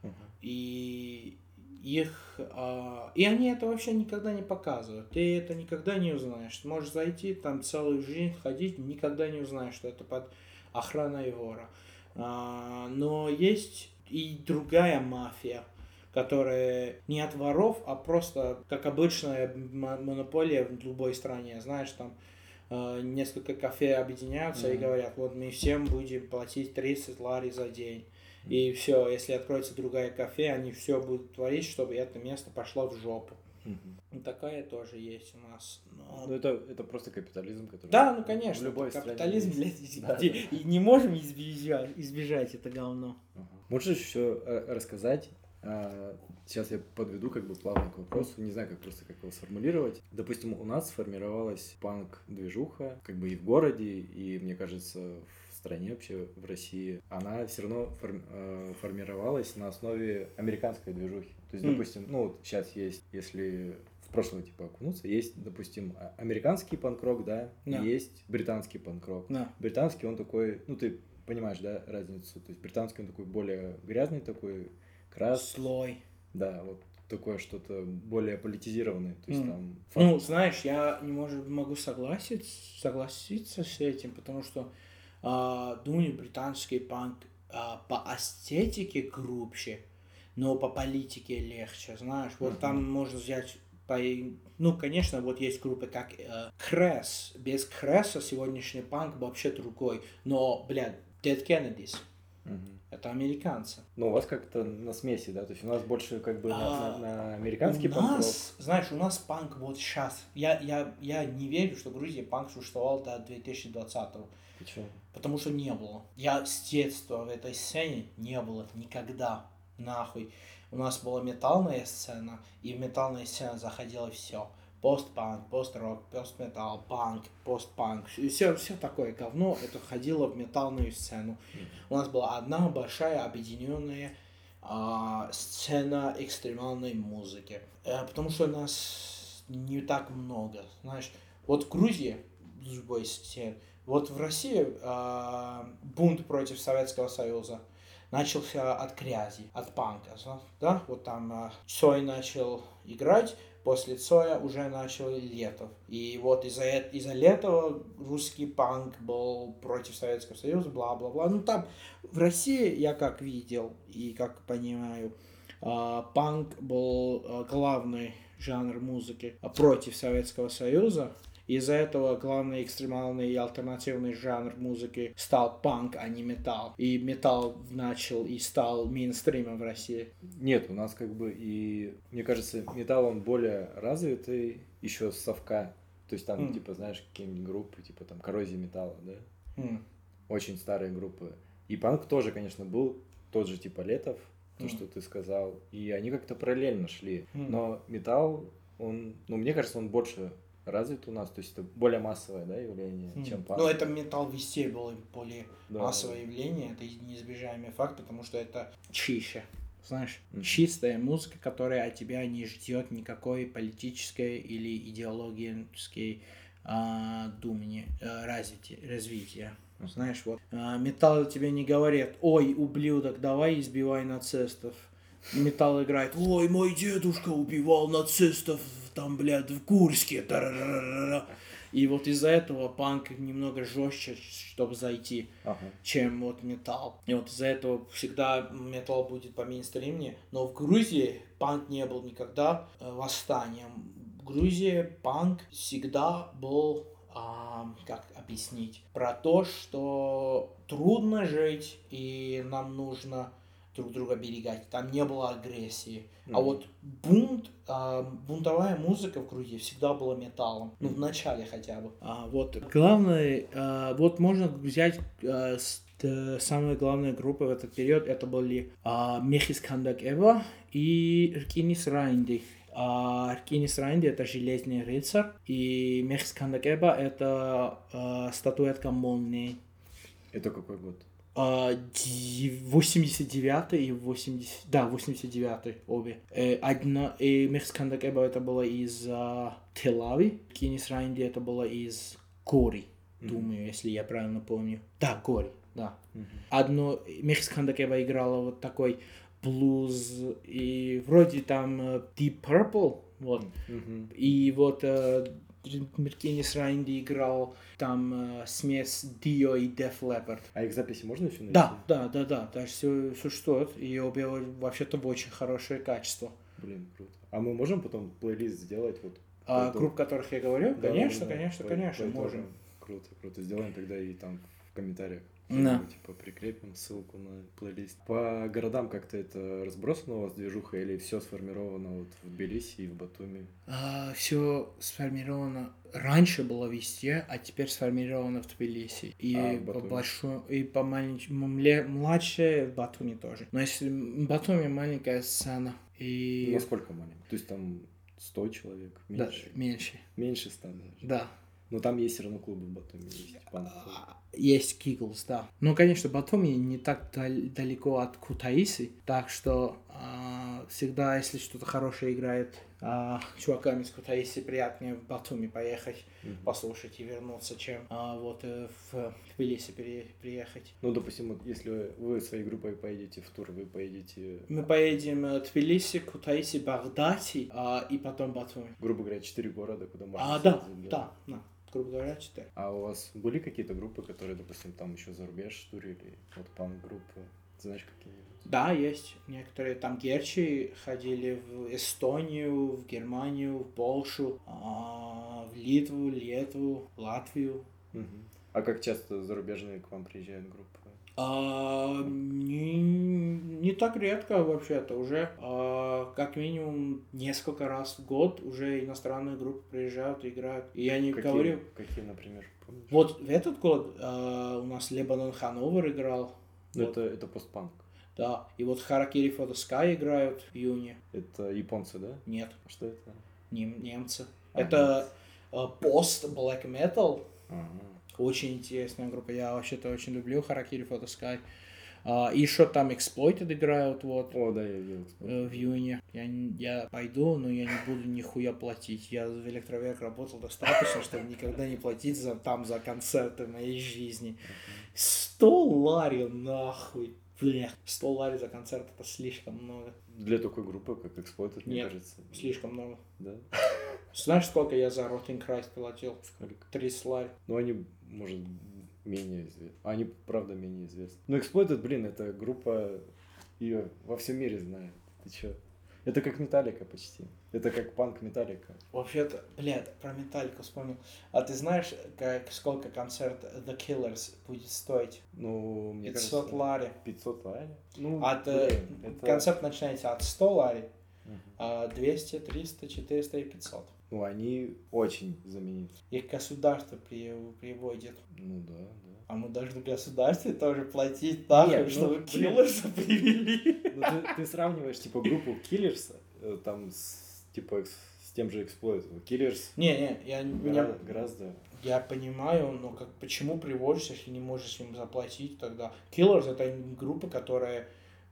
Uh-huh. И их... А, и они это вообще никогда не показывают. Ты это никогда не узнаешь. Можешь зайти там целую жизнь ходить, никогда не узнаешь, что это под охраной вора. А, но есть и другая мафия, которая не от воров, а просто, как обычная монополия в любой стране. Знаешь, там э, несколько кафе объединяются mm-hmm. и говорят, вот мы всем будем платить 30 лари за день. И все, если откроется другая кафе, они все будут творить, чтобы это место пошло в жопу. Угу. Такая тоже есть у нас. Но... Ну, это, это просто капитализм, который... Да, ну, конечно. В любой капитализм, стране блядь, да, и, да. не можем избежать, избежать это говно. Угу. Можешь еще э, рассказать, сейчас я подведу как бы плавно к вопросу, не знаю, как просто как его сформулировать. Допустим, у нас сформировалась панк-движуха, как бы и в городе, и, мне кажется, в стране вообще, в России, она все равно форми- э, формировалась на основе американской движухи. То есть, mm. допустим, ну вот сейчас есть, если в прошлое типа окунуться, есть, допустим, а, американский панк-рок, да, yeah. и есть британский панк-рок. Yeah. Британский, он такой, ну ты понимаешь, да, разницу. То есть британский он такой более грязный, такой крас. Слой. Да, вот такое что-то более политизированное. То есть, mm. там, Ну, знаешь, я не может, могу согласиться, согласиться с этим, потому что, э, думаю, британский панк э, по эстетике грубше, но по политике легче, знаешь. Вот mm-hmm. там можно взять по, ну, конечно, вот есть группы как э, Кресс. Без Кресса сегодняшний панк вообще другой. Но, блядь, Dead Kennedys. Угу. Это американцы. Ну, у вас как-то на смеси, да? То есть у нас больше как бы а, на, на, на американский у панк нас, знаешь, у нас панк вот сейчас. Я, я, я не верю, что в Грузии панк существовал до 2020-го. Почему? Потому что не было. Я с детства в этой сцене не было никогда. Нахуй. У нас была металлная сцена, и в металлной сцене заходило все постпанк, пост-рок, пост-металл, панк, постпанк, и все, все такое говно, это ходило в металлную сцену. У нас была одна большая объединенная а, сцена экстремальной музыки, а, потому что нас не так много, знаешь. Вот в Грузии, любой сцены, вот в России а, бунт против Советского Союза начался от грязи, от панка, да, вот там а, Цой начал играть, после Цоя уже начал Летов. И вот из-за из-за Летова русский панк был против Советского Союза, бла-бла-бла. Ну там в России я как видел и как понимаю, а, панк был а, главный жанр музыки против Советского Союза, из-за этого главный экстремальный и альтернативный жанр музыки стал панк, а не металл. И металл начал и стал мейнстримом в России. Нет, у нас как бы и, мне кажется, металл он более развитый еще с совка. То есть там, mm. типа, знаешь, какие-нибудь группы, типа там коррозия металла, да? Mm. Очень старые группы. И панк тоже, конечно, был тот же типа Летов, то, mm. что ты сказал. И они как-то параллельно шли. Mm. Но металл, он, ну, мне кажется, он больше развит у нас, то есть это более массовое да, явление, mm. чем панк. Ну, это металл везде было более да. массовое явление, это неизбежаемый факт, потому что это чище. Знаешь, mm. чистая музыка, которая от тебя не ждет никакой политической или идеологической а, думания, а, развития, развития. Знаешь, вот а, металл тебе не говорит, ой, ублюдок, давай избивай нацистов. Металл играет, ой, мой дедушка убивал нацистов там, блядь, в Курске. И вот из-за этого панк немного жестче, чтобы зайти, ага. чем вот металл. И вот из-за этого всегда металл будет по мейнстримне. Но в Грузии панк не был никогда э, восстанием. В Грузии панк всегда был, а, как объяснить, про то, что трудно жить и нам нужно друг друга берегать. Там не было агрессии. А Мгм. вот бунт, а, бунтовая музыка в Грузии всегда была металлом. Ну, в начале хотя бы. А, вот главное, а, вот можно взять а, с- т- самые главные группы в этот период. Это были а, Мехис Кандак Эва и Ркинис Райнди. А, Ркинис Райнди это Железный рыцарь, и Мехис Кандак Эва это а, статуэтка молнии. Это какой год? А, ди- 89 и 80... Да, 89 обе. Э, одна... И Мехскандак Эба это было из а, Телави. Кинис Райнди это было из Гори. Думаю, если я правильно помню. Да, Гори, да. Мгм. Одно... Мехскандак Эба играла вот такой блуз. И вроде там э, Deep Purple. Вот. Мгм. И вот э, Меркинис Райнди играл там э, смесь Дио и Def Leppard. А их записи можно еще найти? Да, да, да, да, даже все существует, и обе вообще-то в очень хорошее качество. Блин, круто. А мы можем потом плейлист сделать вот? А групп, которых я говорю, Да, конечно, да, да. конечно, По- конечно, по можем. Круто, круто. Сделаем тогда и там в комментариях. Да. Типа прикрепим ссылку на плейлист. По городам как-то это разбросано у вас движуха или все сформировано вот в Тбилиси и в Батуми? все сформировано раньше было везде, а теперь сформировано в Тбилиси. И А в по большому, и по маленькому, младшее в Батуми тоже. Но если Батуми маленькая сцена, и... Насколько маленько? То есть там 100 человек? Да, Меньше? меньше. Меньше 100 даже. Да. Но там есть все равно клубы в Батуми. Есть панк. А, Есть Киглс, да. Ну, конечно, Батуми не так дал- далеко от Кутаиси, так что а, всегда, если что-то хорошее играет а, чувакам из Кутаиси, приятнее в Батуми поехать, Мгм. послушать и вернуться, чем а, вот э, в Тбилиси пере- приехать. Ну, допустим, вот если вы своей группой поедете в тур, вы поедете, Мы поедем э, Тбилиси, Кутаиси, Багдати а, и потом Батуми. грубо говоря, четыре города, куда можно А, да, съездить, да, да, грубо говоря, четыре. А у вас были какие-то группы, которые, допустим, там еще за рубеж турили? Вот панк-группы, знаешь, какие-нибудь? Да, есть. Некоторые там герчи ходили в Эстонию, в Германию, в Польшу, а, в Литву, Литву, Латвию. Мгм. А как часто зарубежные к вам приезжают группы? А, не, не так редко вообще-то. Уже а, как минимум несколько раз в год уже иностранные группы приезжают и играют. И я не Какие, говорю... какие, например, помнишь? Вот в этот год а, у нас Лебанон Хановер играл. Ну, вот. это, это постпанк. Да. И вот Харакири Фото Sky играют в июне. Это японцы, да? Нет. Что это? Нем- немцы. А, Это пост black metal. Ага. Очень интересная группа. Я вообще-то очень люблю Харакири Photo Sky. А, и еще там Exploited играют вот О, да, я видел. э, в июне. Я, я пойду, но я не буду нихуя платить. Я в Электровек работал достаточно, чтобы никогда не платить за, там за концерты моей жизни. 100 лари нахуй. Бля, 100 лари за концерт это слишком много. Для такой группы, как Exploited, мне Нет. кажется. Слишком много. Да? Знаешь, сколько я за Rotting Christ платил? Сколько? 30 лари. Ну, они, может, менее известны. Они, правда, менее известны. Но Exploited, блин, это группа, ее во всем мире знают. Ты чё? Это как Металлика почти. Это как панк Металлика. Вообще-то, блядь, про Металлику вспомнил. А ты знаешь, как, сколько концерт The Killers будет стоить? Ну, мне 500 кажется... лари. 500 лари? Ну, От, э, блин, это... Концерт начинается от 100 лари, а 200, 300, 400 и 500. Ну, они очень знамениты. Их государство при, приводит. Ну, да, да. А мы должны государстве тоже платить нахуй, Нет, ну, чтобы блин. Киллерса привели. Ну, ты, ты сравниваешь, типа, группу Killers, э, там, с, типа, с тем же Exploited. Killers Не, не, я, меня, гора- гораздо... я понимаю, но как, почему приводишь, если не можешь им заплатить тогда? Killers это группа, которая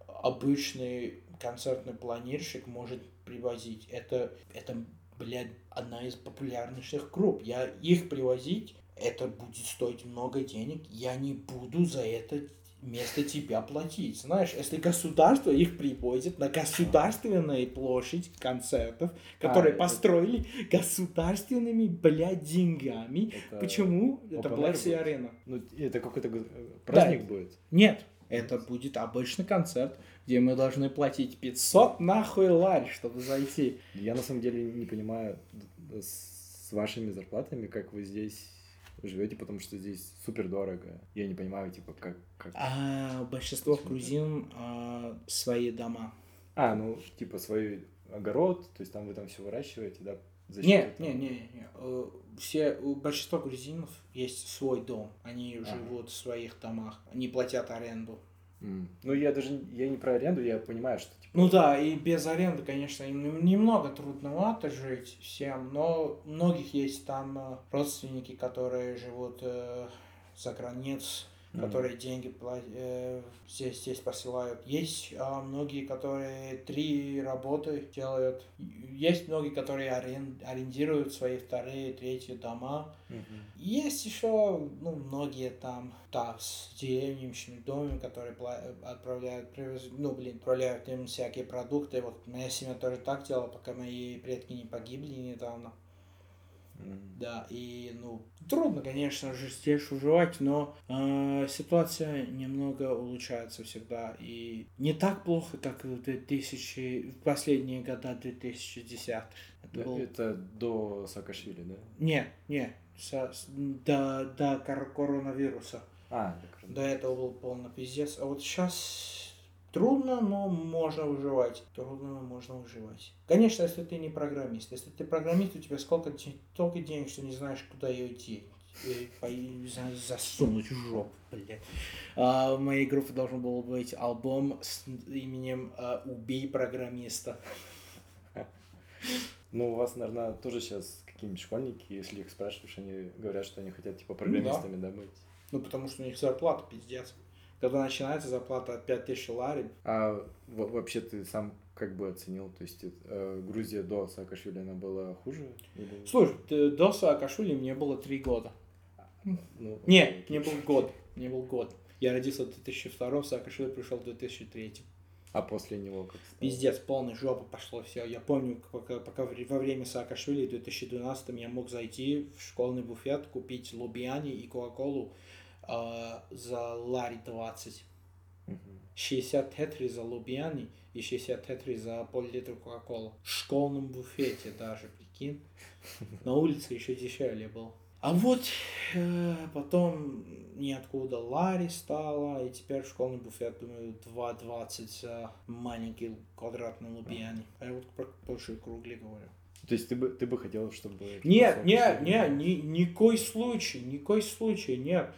обычный концертный планирщик может привозить. Это, это, блядь, одна из популярнейших групп. Я их привозить, это будет стоить много денег. Я не буду за это вместо тебя платить. Знаешь, если государство их привозит на государственной площадь концертов, которые это- построили государственными, блядь, деньгами, это- Почему? Это Black Sea? Arena. Ну, это какой-то праздник будет? Нет, это будет обычный концерт, где мы должны платить 500 нахуй ларь, чтобы зайти. Я на самом деле не понимаю д- с вашими зарплатами, как вы здесь живете, потому что здесь супер дорого. Я не понимаю, типа, как... как... А большинство грузин а, свои дома. А, ну, типа, свой огород, то есть там вы там все выращиваете, да? За Не, счет не, этого? не, не. Э, Все, у большинства грузинов есть свой дом. Они Ага. живут в своих домах. Они платят аренду. Ну, я даже, я не про аренду, я понимаю, что, типа, Ну да, и без аренды, конечно, им нем- немного трудновато жить всем, но у многих есть там э, родственники, которые живут э, за границей, Мгм. которые деньги э, здесь, здесь посылают. Есть а, многие, которые три работы делают. Есть многие, которые арен- арендируют свои вторые, третьи дома. Мгм. Есть еще, ну, многие там, да, с деревенщими домами, которые отправляют, привез- ну, блин, отправляют им всякие продукты. Вот моя семья тоже так делала, пока мои предки не погибли недавно. Да, и, ну, трудно, конечно же, здесь выживать, но э, ситуация немного улучшается всегда. И не так плохо, как в 2000, в последние года 2010 Это Да, был- Это до Саакашвили, да? Не, не, со- до, до кор- коронавируса. А, так, До этого был полный пиздец. А вот сейчас трудно, но можно выживать. Трудно, но можно выживать. Конечно, если ты не программист. Если ты программист, у тебя сколько, столько денег, что не знаешь, куда ее идти. И по- и за- засунуть в жопу, блядь. А, в моей группе должен был быть альбом с именем а, «Убей программиста». Ну, у вас, наверное, тоже сейчас какие-нибудь школьники, если их спрашиваешь, они говорят, что они хотят, типа, программистами, да, быть? Ну, потому что у них зарплата пиздец. Когда начинается зарплата от 5000 лари, А во- вообще ты сам как бы оценил, то есть э, Грузия до Саакашвили, она была хуже? Или- Слушай, до Саакашвили мне было три года. Ну, Не, окей. мне был год. Мне был год. Я родился в 2002, Саакашвили пришел в 2003. А после него как стало? Пиздец, полная жопа пошло все. Я помню, пока, пока во время Саакашвили в 2012 я мог зайти в школьный буфет, купить лубиани и кока-колу а, за лари 20. Мгм. 60 тетри за лубиани и 60 тетри за пол-литра кока-колы. В школьном буфете даже, прикинь. На улице еще дешевле был. А вот э, потом ниоткуда Лари стало, и теперь школьный буфет, думаю, 2,20 за маленький квадратный лубиани. А я вот про большие кругли говорю. То есть ты бы, ты бы хотел, чтобы... Нет, нет, нет, ни, никакой случай, никакой случай, нет.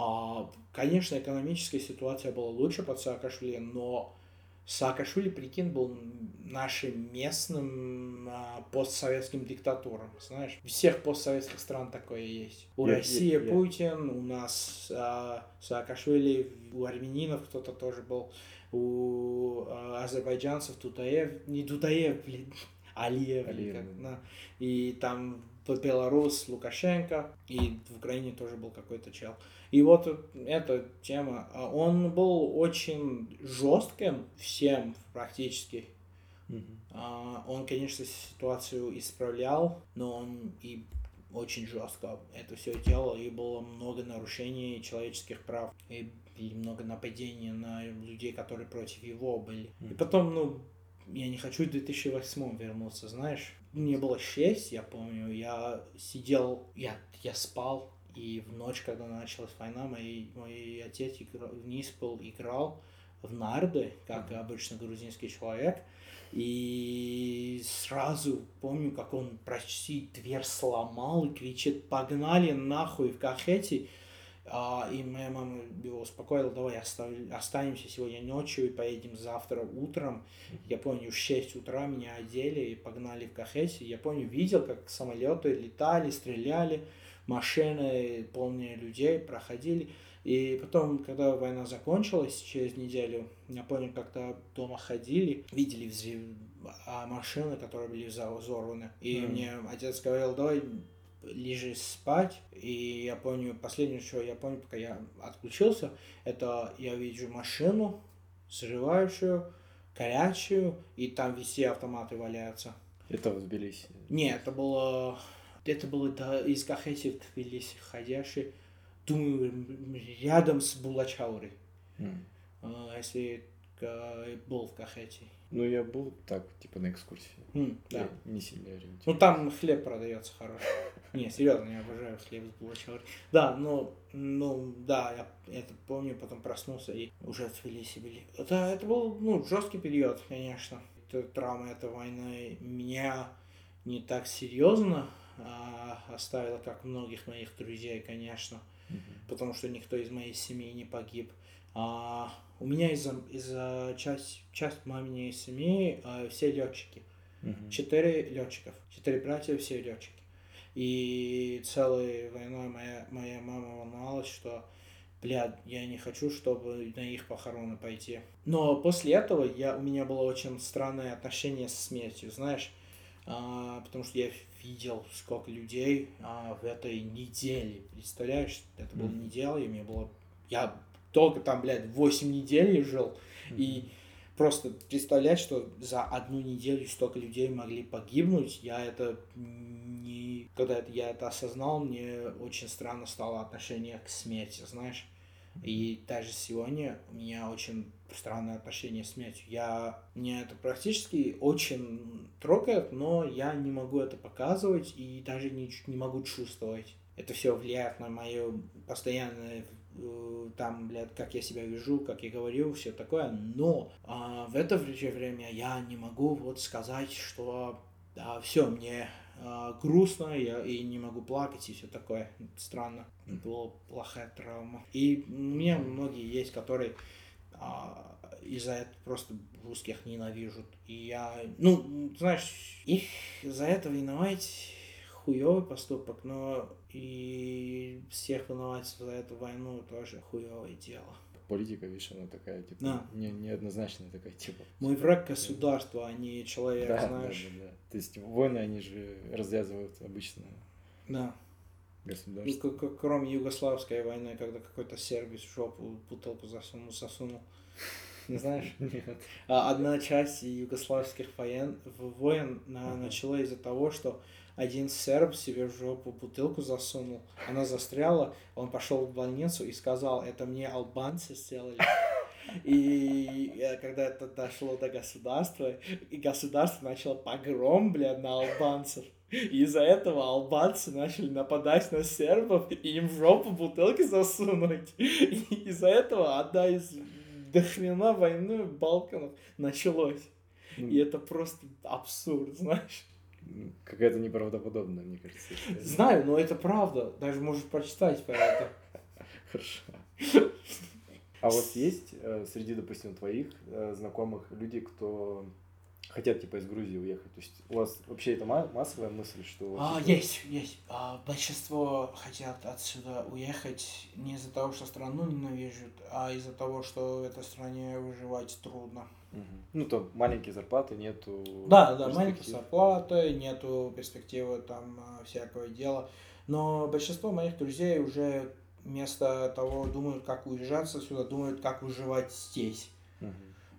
А, конечно, экономическая ситуация была лучше под Саакашвили, но Саакашвили, прикинь, был нашим местным а, постсоветским диктатуром, знаешь. У всех постсоветских стран такое есть. У я- России я- Путин, у нас а, Саакашвили, у армянинов кто-то тоже был, у а, азербайджанцев Тутаев, не Тутаев, блин, [LAUGHS] Алиев, Алиев, как, да. И там в Беларусь Лукашенко, и в Украине тоже был какой-то чел. И вот эта тема, а, он был очень жестким всем практически. А, Он, конечно, ситуацию исправлял, но он и очень жестко это все делал, и было много нарушений человеческих прав, и, и много нападений на людей, которые против его были. И Мгм. потом, ну, я не хочу в 2008 вернуться, знаешь. Мне было 6, я помню, я сидел, я, я спал, и в ночь, когда началась война, мой, мой отец игра- вниз был, играл в нарды, как обычно грузинский человек, и сразу помню, как он почти дверь сломал и кричит, погнали нахуй в кахете. А, и моя мама его успокоила, давай останемся сегодня ночью и поедем завтра утром. Я помню, в 6 утра меня одели и погнали в кахете. Я помню, видел, как самолеты летали, стреляли, машины полные людей проходили. И потом, когда война закончилась, через неделю, я помню, как-то дома ходили, видели взрыв, а машины, которые были взорваны. И Мгм. мне отец говорил, давай лежи спать. И я помню, последнее, что я помню, пока я отключился, это я вижу машину, взрывающую, горячую, и там везде автоматы валяются. Это в Тбилиси. Нет, это было... Это было из Кахети в Тбилиси ходящий. Думаю, рядом с Булачаурой. А, Если был в Кахете. Ну, я был так, типа, на экскурсии. М, да. Я не сильно ориентируюсь. Ну там хлеб продается хороший. [LAUGHS] Не, серьезно, я обожаю хлеб с булочкой. Да, ну, ну, да, я это помню, потом проснулся и уже Тбилиси были. Это, это был, ну, жесткий период, конечно. Это, травма этой войны меня не так серьезно а, оставила, как многих моих друзей, конечно. Мгм. Потому что никто из моей семьи не погиб. А, у меня из-за из часть, часть маминой семьи а, все летчики. Мгм. Четыре летчиков. Четыре братья, все летчики. И целой войной моя, моя мама волновалась, что, блядь, я не хочу, чтобы на их похороны пойти. Но после этого я, у меня было очень странное отношение со смертью, знаешь, А, потому что я видел, сколько людей а, в этой неделе, представляешь, это была Мгм. неделя, и мне было, я только там, блядь, 8 недель жил, и просто представлять, что за одну неделю столько людей могли погибнуть, я это не... Когда это, я это осознал, мне очень странно стало отношение к смерти, знаешь. И даже сегодня у меня очень странное отношение к смерти. Я... Мне это практически очень трогает, но я не могу это показывать и даже не, не могу чувствовать. Это все влияет на мое постоянное э, там, блядь, как я себя вижу, как я говорю, все такое, но а, в это время я не могу вот сказать, что все, мне а, грустно, я и не могу плакать и все такое. Странно. Была плохая травма. И у меня многие есть, которые а, из-за этого просто русских ненавижут. И я, ну, знаешь, их за это виновать хуёвый поступок, но и всех виновать за эту войну тоже хуёвое дело. Политика, видишь, она такая, типа, Да. не, неоднозначная такая, типа. Мой враг государство, а не человек, да, знаешь. да, да, да. То есть войны, они же развязывают обычно Да. Ну, государство. к- кроме югославской войны, когда какой-то сербис в жопу бутылку засунул, сосунул. Не знаешь? [LAUGHS] Нет. А Одна часть югославских воен, в- войн на- начала из-за того, что один серб себе в жопу бутылку засунул, она застряла, он пошел в больницу и сказал, это мне албанцы сделали. И когда это дошло до государства, и государство начало погром, бля, на албанцев. И из-за этого албанцы начали нападать на сербов, и им в жопу бутылки засунуть. И из-за этого одна из дохрена войны Балканов началось. Ну, И это просто абсурд, знаешь. Какая-то неправдоподобная, мне кажется. история. Знаю, но это правда. Даже можешь прочитать про это. [LAUGHS] Хорошо. А вот есть э, среди, допустим, твоих э, знакомых люди, кто хотят, типа, из Грузии уехать? То есть у вас вообще это ма- массовая мысль, что... А, типа, есть, есть. А, большинство хотят отсюда уехать не из-за того, что страну ненавижут, а из-за того, что в этой стране выживать трудно. мгм. Ну, там маленькие зарплаты, нету... Да, да, маленькие зарплаты, нету перспективы там а, всякого дела. Но большинство моих друзей уже вместо того думают, как уезжать отсюда, думают, как выживать здесь. Мгм.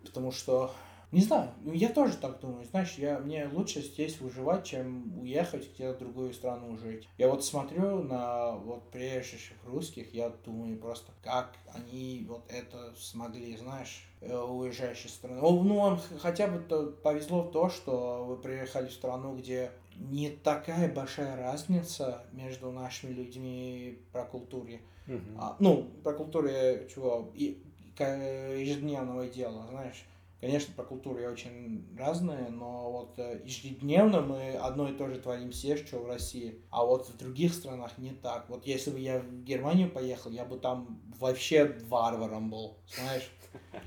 Потому что, не знаю, ну, я тоже так думаю. Знаешь, я, мне лучше здесь выживать, чем уехать где-то в другую страну жить. Я вот смотрю на вот приезжих русских, я думаю просто, как они вот это смогли, знаешь, э, уезжающей страны. Ну, вам хотя бы то повезло в то, что вы приехали в страну, где не такая большая разница между нашими людьми про культуре. Мгм. А, ну, про культуре чего? И, ка- ежедневного дела, знаешь. Конечно, про культуры очень разные, но вот э, ежедневно мы одно и то же творим все, что в России. А вот в других странах не так. Вот если бы я в Германию поехал, я бы там вообще варваром был, знаешь. [LAUGHS]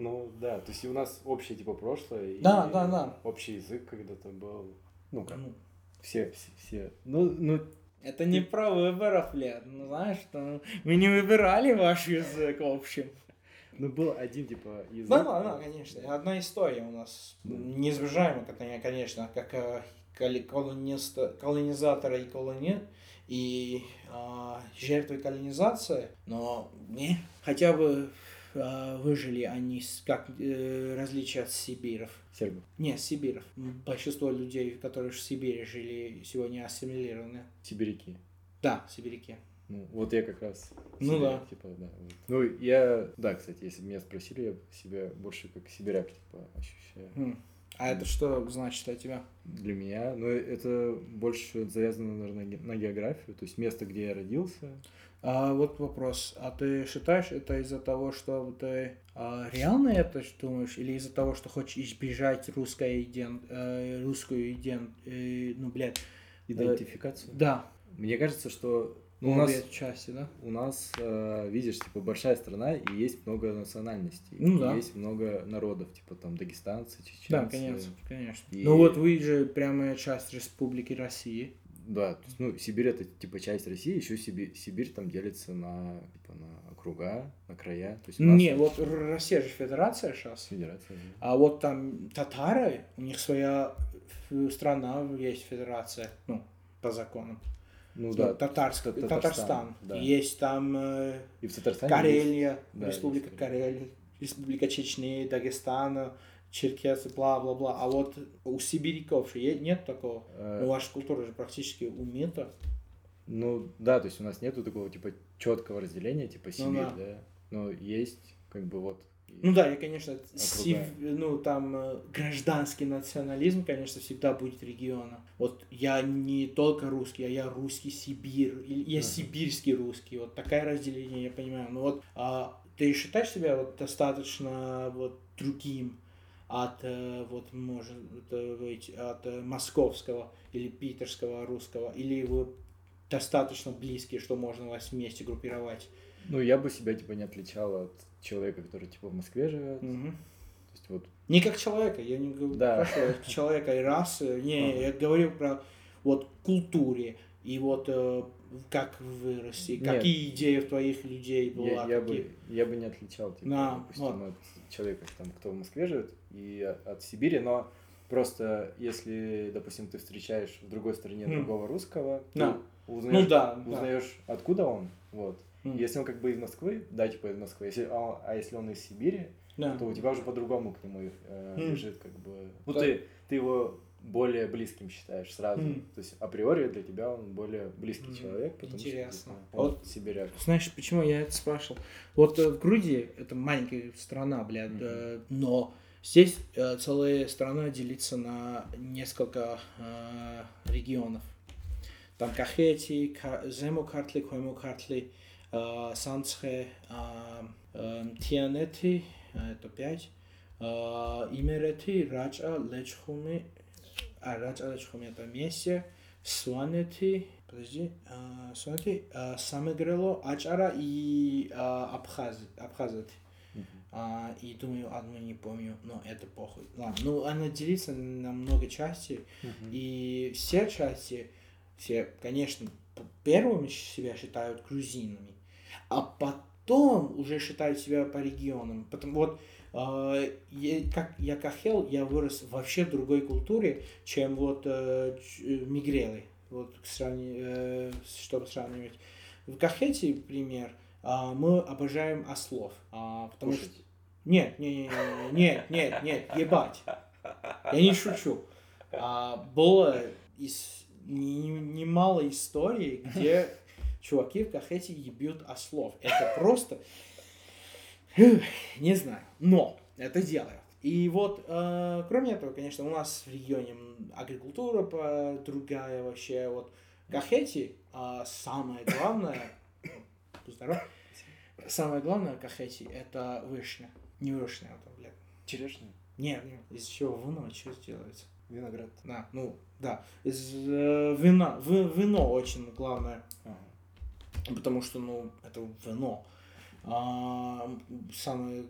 Ну, да, то есть и у нас общее, типа, прошлое. и Да, да, да. Общий язык когда-то был. Ну, как, Ну, все, все, все. Ну, ну, Это не про выборов, Лет. Ну, знаешь, что мы не выбирали ваш язык, в общем. Ну, был один, типа, язык. Да, да, да, конечно. Одна история у нас неизбежаема, кон- конечно, как э, колонизатора и колони и а, жертвы колонизации, но не, хотя бы а, выжили они как э, различие от сибиров. Сербы. Не, сибиров. Большинство людей, которые в Сибири жили, сегодня ассимилированы. Сибиряки. Да, сибиряки. Ну, вот я как раз... Ну сибиряк, да. Типа, да. вот. Ну, я... Да, кстати, если бы меня спросили, я себя больше как сибиряк, типа, ощущаю. М. А это что значит для тебя? Для меня, ну, это больше завязано, наверное, на географию, то есть место, где я родился. А вот вопрос. А ты считаешь это из-за того, что ты а, реально это думаешь, или из-за того, что хочешь избежать русской иден, э, русскую иден, э, ну, блядь, Идентификацию. да, Мне кажется, что ну, у нас, части, да? у нас, э, видишь, типа, большая страна, и есть много национальностей. Ну да. Есть много народов, типа, там, дагестанцы, чеченцы. Да, конечно, конечно. И- Ну вот вы же прямая часть Республики России. Да, то есть, ну, Сибирь это типа часть России, еще Сибирь, Сибирь там делится на типа на округа, на края. То есть Не, вот Россия же федерация сейчас. федерация. да. А вот там татары, у них своя страна есть федерация, ну, по законам. Ну Ну, да, Татарск- Та- Татарстан. да. Есть там э, И в Татарстане Карелия, да, Республика есть Карелия, Республика Чечни, Дагестан, Черкесы, бла-бла-бла. А вот у сибиряков нет такого. Э, Ну, ваша культура же практически умита. Ну да, то есть у нас нету такого типа четкого разделения, типа Сибирь, да. да. Но есть как бы вот. Ну да, я, конечно, сив- ну там э, гражданский национализм, конечно, всегда будет региона. Вот я не только русский, а я русский Сибирь, я Ага. сибирский русский. Вот такое разделение, я понимаю. Ну вот а, ты считаешь себя вот достаточно вот другим от э, вот может быть от э, московского или питерского русского, или вы достаточно близкие, что можно вас вместе группировать? Ну я бы себя типа не отличал от человека, который типа в Москве живет. Мгм. То есть вот Не как человека, я не говорю Да. про человека и расы, не, Ага. я говорю про вот культуре и вот э, как вырасти, Нет. какие идеи в твоих людей была, я, я какие- бы я бы не отличал типа, Да, допустим, вот. от человека, там, кто в Москве живет, и от Сибири, но просто если, допустим, ты встречаешь в другой стране М. другого русского, Да. узнаешь, Ну да, да. узнаешь, откуда он, вот. М. Если он как бы из Москвы, да, типа из Москвы, если, а, а если он из Сибири, Да. то у тебя уже по-другому к нему э, М. лежит как бы... Ну, ты, ты его более близким считаешь сразу. М. То есть априори для тебя он более близкий М. человек, потому Интересно. что типа, он Вот сибиряк. Знаешь, почему я это спрашивал? Вот э, в Грузии, это маленькая страна, блядь, Мгм. э, но здесь э, целая страна делится на несколько э, регионов. Там Кахети, Ка- Земукартли, Коймукартли, э, Санцхе, э, э, Тианети, э, это пять, э, Имерети, Раджа, Лечхуми, а Раджа, Лечхуми это вместе, Суанети, подожди, Суанети, Самегрело, Ачара и Абхаз, Абхазати. А, и думаю, одну не помню, но это похуй. Ладно, ну она делится на много частей, и все части, все, конечно, первыми себя считают грузинами, а потом уже считают себя по регионам. Потому вот э, как я кахел, я вырос вообще в другой культуре, чем вот э, э, мигрелы. Вот сравни- э, чтобы сравнивать. В Кахете, пример, а, мы обожаем ослов. а, потому что Кушать. нет, не, не, не, нет, нет, нет, ебать. Я не шучу. А, было из, не- немало историй, где чуваки в Кахете ебют ослов. Это просто... Не знаю, но это делают. И вот, э, кроме этого, конечно, у нас в регионе агрикультура по- другая вообще. Вот Кахети, а самое главное, [COUGHS] будь здоров, самое главное в Кахети это вишня. Не вишня, это, блядь. Черешня, Нет, нет, из чего вино, что делается? виноград. Да, ну, да. Из э, вина, вы- вино очень главное, Ага. Потому что, ну, это вино. А, самое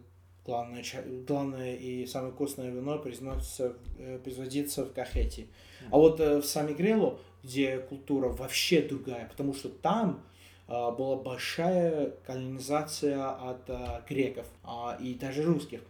главное, главное и самое вкусное вино произносится, э, производится в Кахете. А вот э, в Самигрелу, где культура вообще другая, потому что там а, была большая колонизация от а, греков а, и даже русских.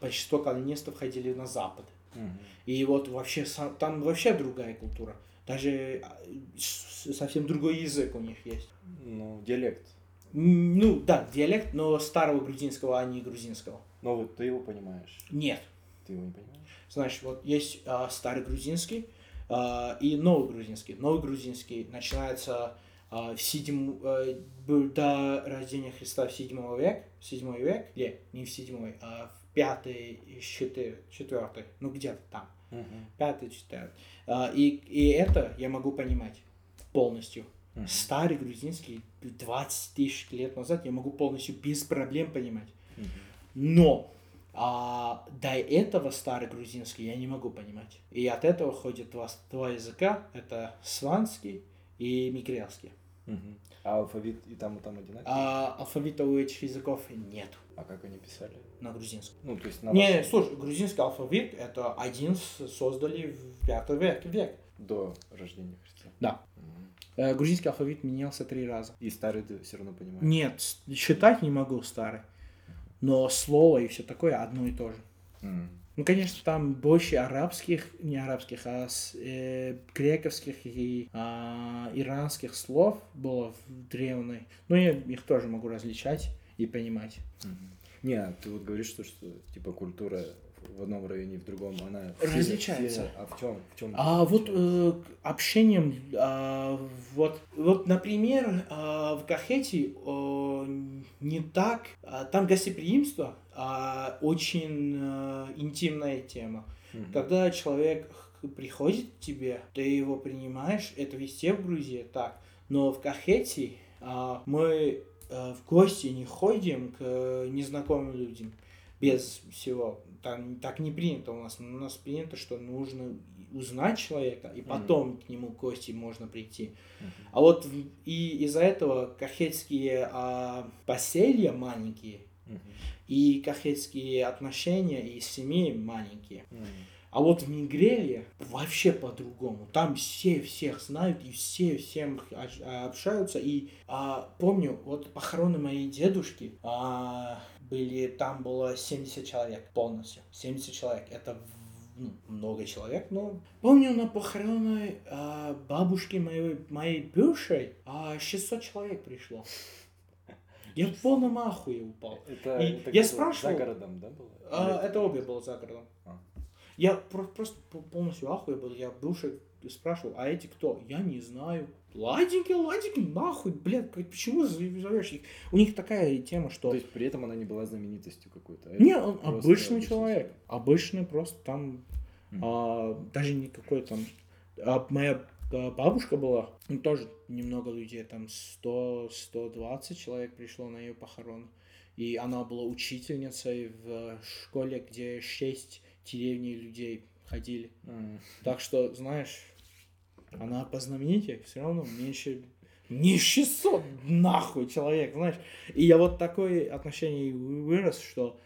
Большинство колонистов ходили на запад. Мгм. И вот вообще там вообще другая культура. Даже а, совсем другой язык у них есть. Ну, диалект. Ну да, диалект, но старого грузинского, а не грузинского. Но вот ты его понимаешь. Нет. Ты его не понимаешь? Знаешь, вот есть а, старый грузинский а, и новый грузинский. Новый грузинский начинается а, в седьм... э, до рождения Христа в седьмой век, в седьмой век, не, не в седьмой, а в пятый, четвертый, ну где-то там, Мгм. пятый, четвертый. А, и, и это я могу понимать полностью. Мгм. Старый грузинский 20 тысяч лет назад я могу полностью без проблем понимать. Мгм. Но а, до этого старый грузинский я не могу понимать. И от этого ходят два, два языка. Это сванский и мигрелский. А алфавит и там, и там одинаковый? А алфавита у этих языков нет А как они писали? на грузинском. Ну, то есть на Не, вашем- слушай, грузинский алфавит это один создали в пятый век. век. До рождения Христа. Да. Э, грузинский алфавит менялся три раза. И старый ты все равно понимаешь? Нет, считать не могу старый. Но слово и все такое одно и то же. М. Ну, конечно, там больше арабских, не арабских, а э, грековских и а, иранских слов было в древней. Но я их тоже могу различать и понимать. Мгм. Не, а ты вот говоришь, что, что типа культура в одном районе в другом, она Различается. сильно- а в чем? В чем А вот э, общением, а, вот, вот, например, а, в Кахете э, не так, а, там гостеприимство а, очень э, интимная тема. Когда человек приходит к тебе, ты его принимаешь, это везде в Грузии так. Но в Кахете а, мы э, в гости не ходим к э, незнакомым людям без всего. Там так не принято у нас. У нас принято, что нужно узнать человека, и потом к нему в гости можно прийти. А вот и из-за этого кахетские а, поселья маленькие, и кахетские отношения и семьи маленькие. А вот в Мигреле вообще по-другому. Там все всех знают и все всем общаются. И а, помню, вот похороны моей дедушки а, были, там было 70 человек полностью. 70 человек. Это ну, много человек, но помню на похороны а, бабушки моей, моей бывшей а, 600 человек пришло. Я в полном ахуе упал. Это, И это я спрашивал- За городом, да, было? А, это обе было за городом. А. Я про- просто по- полностью ахуе был. Я бывший спрашивал, а эти кто? Я не знаю. Ладеньки, ладеньки, нахуй, блядь, почему зов- зовешь их? У них такая тема, что... То есть при этом она не была знаменитостью какой-то? а Не, он обычный человек. человек. Обычный просто там, Мгм. а, даже никакой там... а, моя а, бабушка была, ну, тоже немного людей, там 100-120 человек пришло на ее похорон. И она была учительницей в школе, где 6 деревней людей ходили. М. Так что, знаешь, она по знаменитей все равно меньше... Не 600, нахуй, человек, знаешь. И я вот такое отношение вырос, что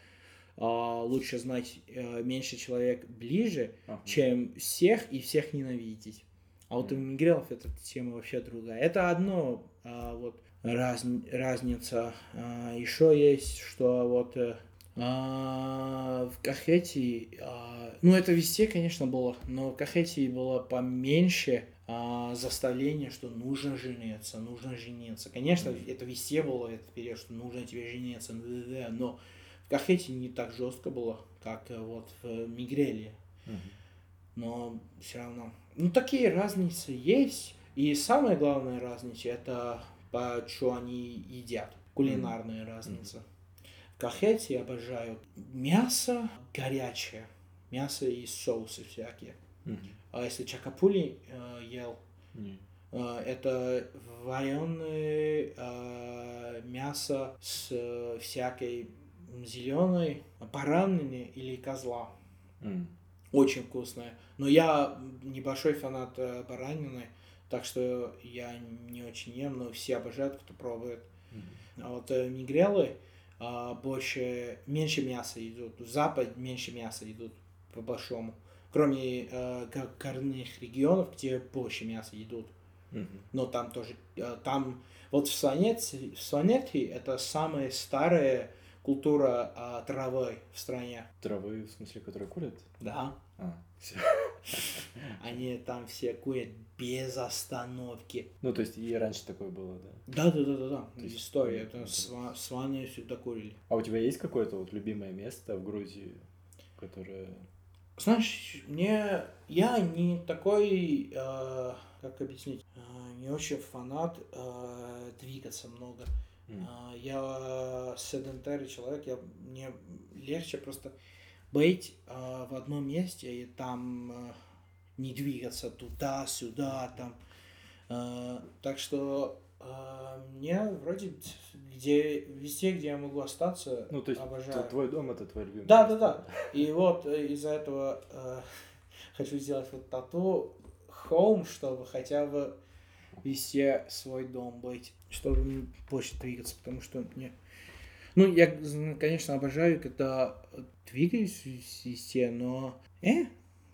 а, лучше знать э, меньше человек ближе, Ага. чем всех и всех ненавидеть. А вот у Мгм. мигрелов эта тема вообще другая. Это одно а, вот раз, разница. А, еще есть, что вот э, а, в Кахете, а, ну это везде, конечно, было, но в Кахете было поменьше а, заставления, что нужно жениться, нужно жениться. Конечно, это везде было этот период, что нужно тебе жениться, но в Кахете не так жестко было, как э, вот в Мигреле. Но все равно. Ну, такие разницы есть. И самая главная разница это по что они едят. Кулинарная разница. В Кахете обожают мясо горячее. Мясо и соусы всякие. Мгм. А если чакапули э, ел, Не. э, это вареное э, мясо с э, всякой зеленой баранины или козла. М. Очень вкусная. Но я небольшой фанат э, баранины, так что я не очень ем, но все обожают, кто пробует. Мгм. А вот э, мигрелы больше, меньше мяса идут. В Запад меньше мяса идут по большому. Кроме э, гор- горных регионов, где больше мяса идут. Мгм. Но там тоже, э, там, вот в Слонете, в Слонете это самая старая культура а, травы в стране. Травы, в смысле, которые курят? Да. А, всё. Они там все курят без остановки. Ну, то есть и раньше такое было, да. Да, да, да, да, да. То есть, История. ну, Это это- сва- сваны всегда курили. А у тебя есть какое-то вот любимое место в Грузии, которое... Знаешь, мне я не такой, э, как объяснить, э, не очень фанат э, двигаться много. М. А, я седентарий человек, я, мне легче просто быть а, в одном месте и там а, не двигаться туда-сюда, там. А, так что а, мне вроде где, везде, где я могу остаться, Ну, то есть обожаю. твой дом это твой любимый. Да, да, да. И вот э, из-за этого э, [LAUGHS] хочу сделать вот тату home, чтобы хотя бы везде свой дом быть, чтобы больше двигаться, потому что мне... Ну, я, конечно, обожаю, когда двигаюсь везде, но... Э,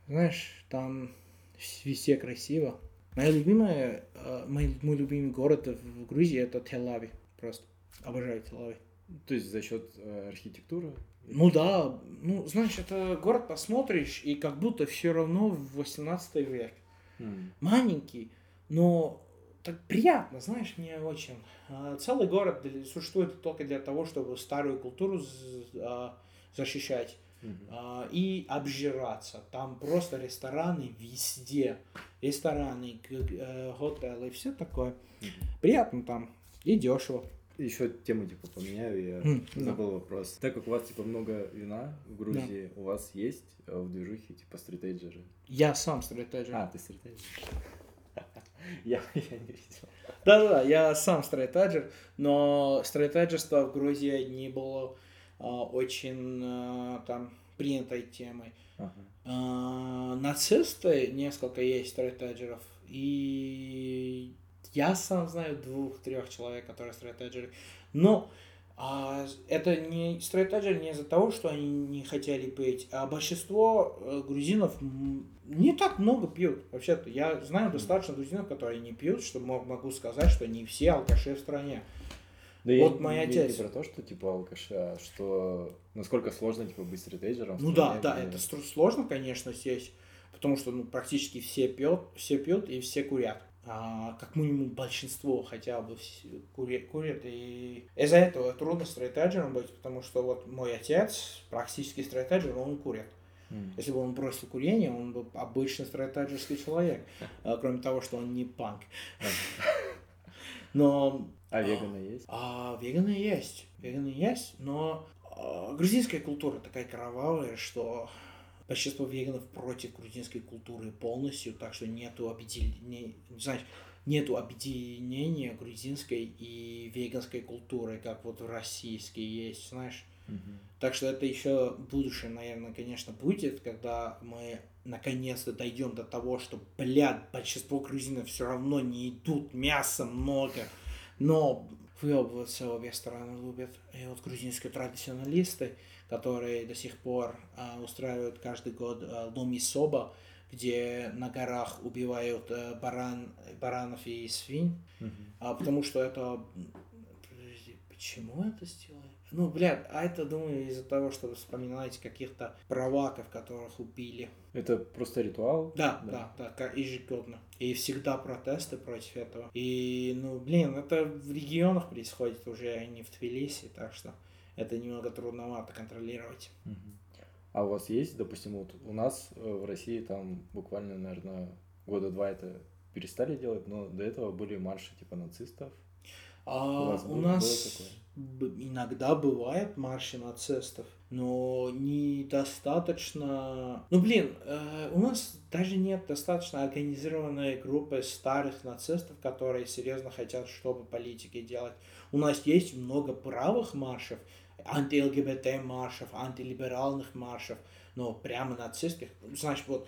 знаешь, там везде красиво. Моя любимая, э, мой, мой любимый город в Грузии это Тель-Авив. Просто обожаю Тель-Авив. То есть за счет э, архитектуры? Ну да, ну знаешь, это город посмотришь, и как будто все равно в 18 век. М. Маленький, но так приятно, знаешь, мне очень. А, Целый город существует только для того, чтобы старую культуру а, защищать А, и обжираться. Там просто рестораны везде. Рестораны, э, готелы, все такое. Приятно там и дешево. Еще тему типа поменяю, я да. забыл вопрос. Так как у вас типа много вина в Грузии, у вас есть э, в движухе типа стритейджеры? Я сам стратеджер. А, ты стритейджер. [LAUGHS] Я я не видел. Да-да-да, я сам стрейтеджер, но стрейтеджерство в Грузии не было очень а, там принятой темой. Ага. А, нацисты, несколько есть стрейтеджеров, и я сам знаю двух-трех человек, которые стрейтеджеры. Но а, это не стрейтеджеры не из-за того, что они не хотели пить, а большинство э, грузинов не так много пьют. Вообще-то я знаю достаточно грузинов, которые не пьют, что мо- могу сказать, что не все алкаши в стране. Да Вот я мой не- отец. Не про то, что типа алкаши, а что насколько сложно типа быть стритейджером. в Ну да, да, это сложно, конечно, здесь, потому что ну, практически все пьют, все пьют и все курят. А, как минимум большинство хотя бы кури- курят. И из-за этого трудно стрейтеджером быть, потому что вот мой отец практически стрейтеджер, он курит. М. Если бы он бросил курение, он был обычный стрейтеджерский человек, а, кроме того, что он не панк. [LAUGHS] Но А веганы есть? а, веганы есть, веганы есть, но а, грузинская культура такая кровавая, что большинство веганов против грузинской культуры полностью, так что нету объединения, знаешь, нету объединения грузинской и веганской культуры, как вот в российской есть, знаешь. Мгм. Так что это еще будущее, наверное, конечно, будет, когда мы наконец-то дойдем до того, что, блядь, большинство грузинов все равно не идут, мяса много, но выебываться обе стороны любят. И вот грузинские традиционалисты, которые до сих пор а, устраивают каждый год а, ломи соба, где на горах убивают а, баран, баранов и свинь, Мгм. а, потому что это... Подожди, почему это сделали? Ну, блядь, а это, думаю, из-за того, что вы вспоминаете каких-то праваков, которых убили. Это просто ритуал? Да, да, да, как ежегодно. И всегда протесты против этого. И, ну, блин, это в регионах происходит уже, а не в Тбилиси, так что это немного трудновато контролировать. А у вас есть, допустим, вот у нас э, в России там буквально, наверное, года два это перестали делать, но до этого были марши типа нацистов. А У вас у нас иногда бывает марши нацистов, но недостаточно... Ну, блин, э, у нас даже нет достаточно организированной группы старых нацистов, которые серьезно хотят, чтобы политики делать. У нас есть много правых маршев, анти-ЛГБТ маршев, антилиберальных маршев, но прямо нацистских. Знаешь, вот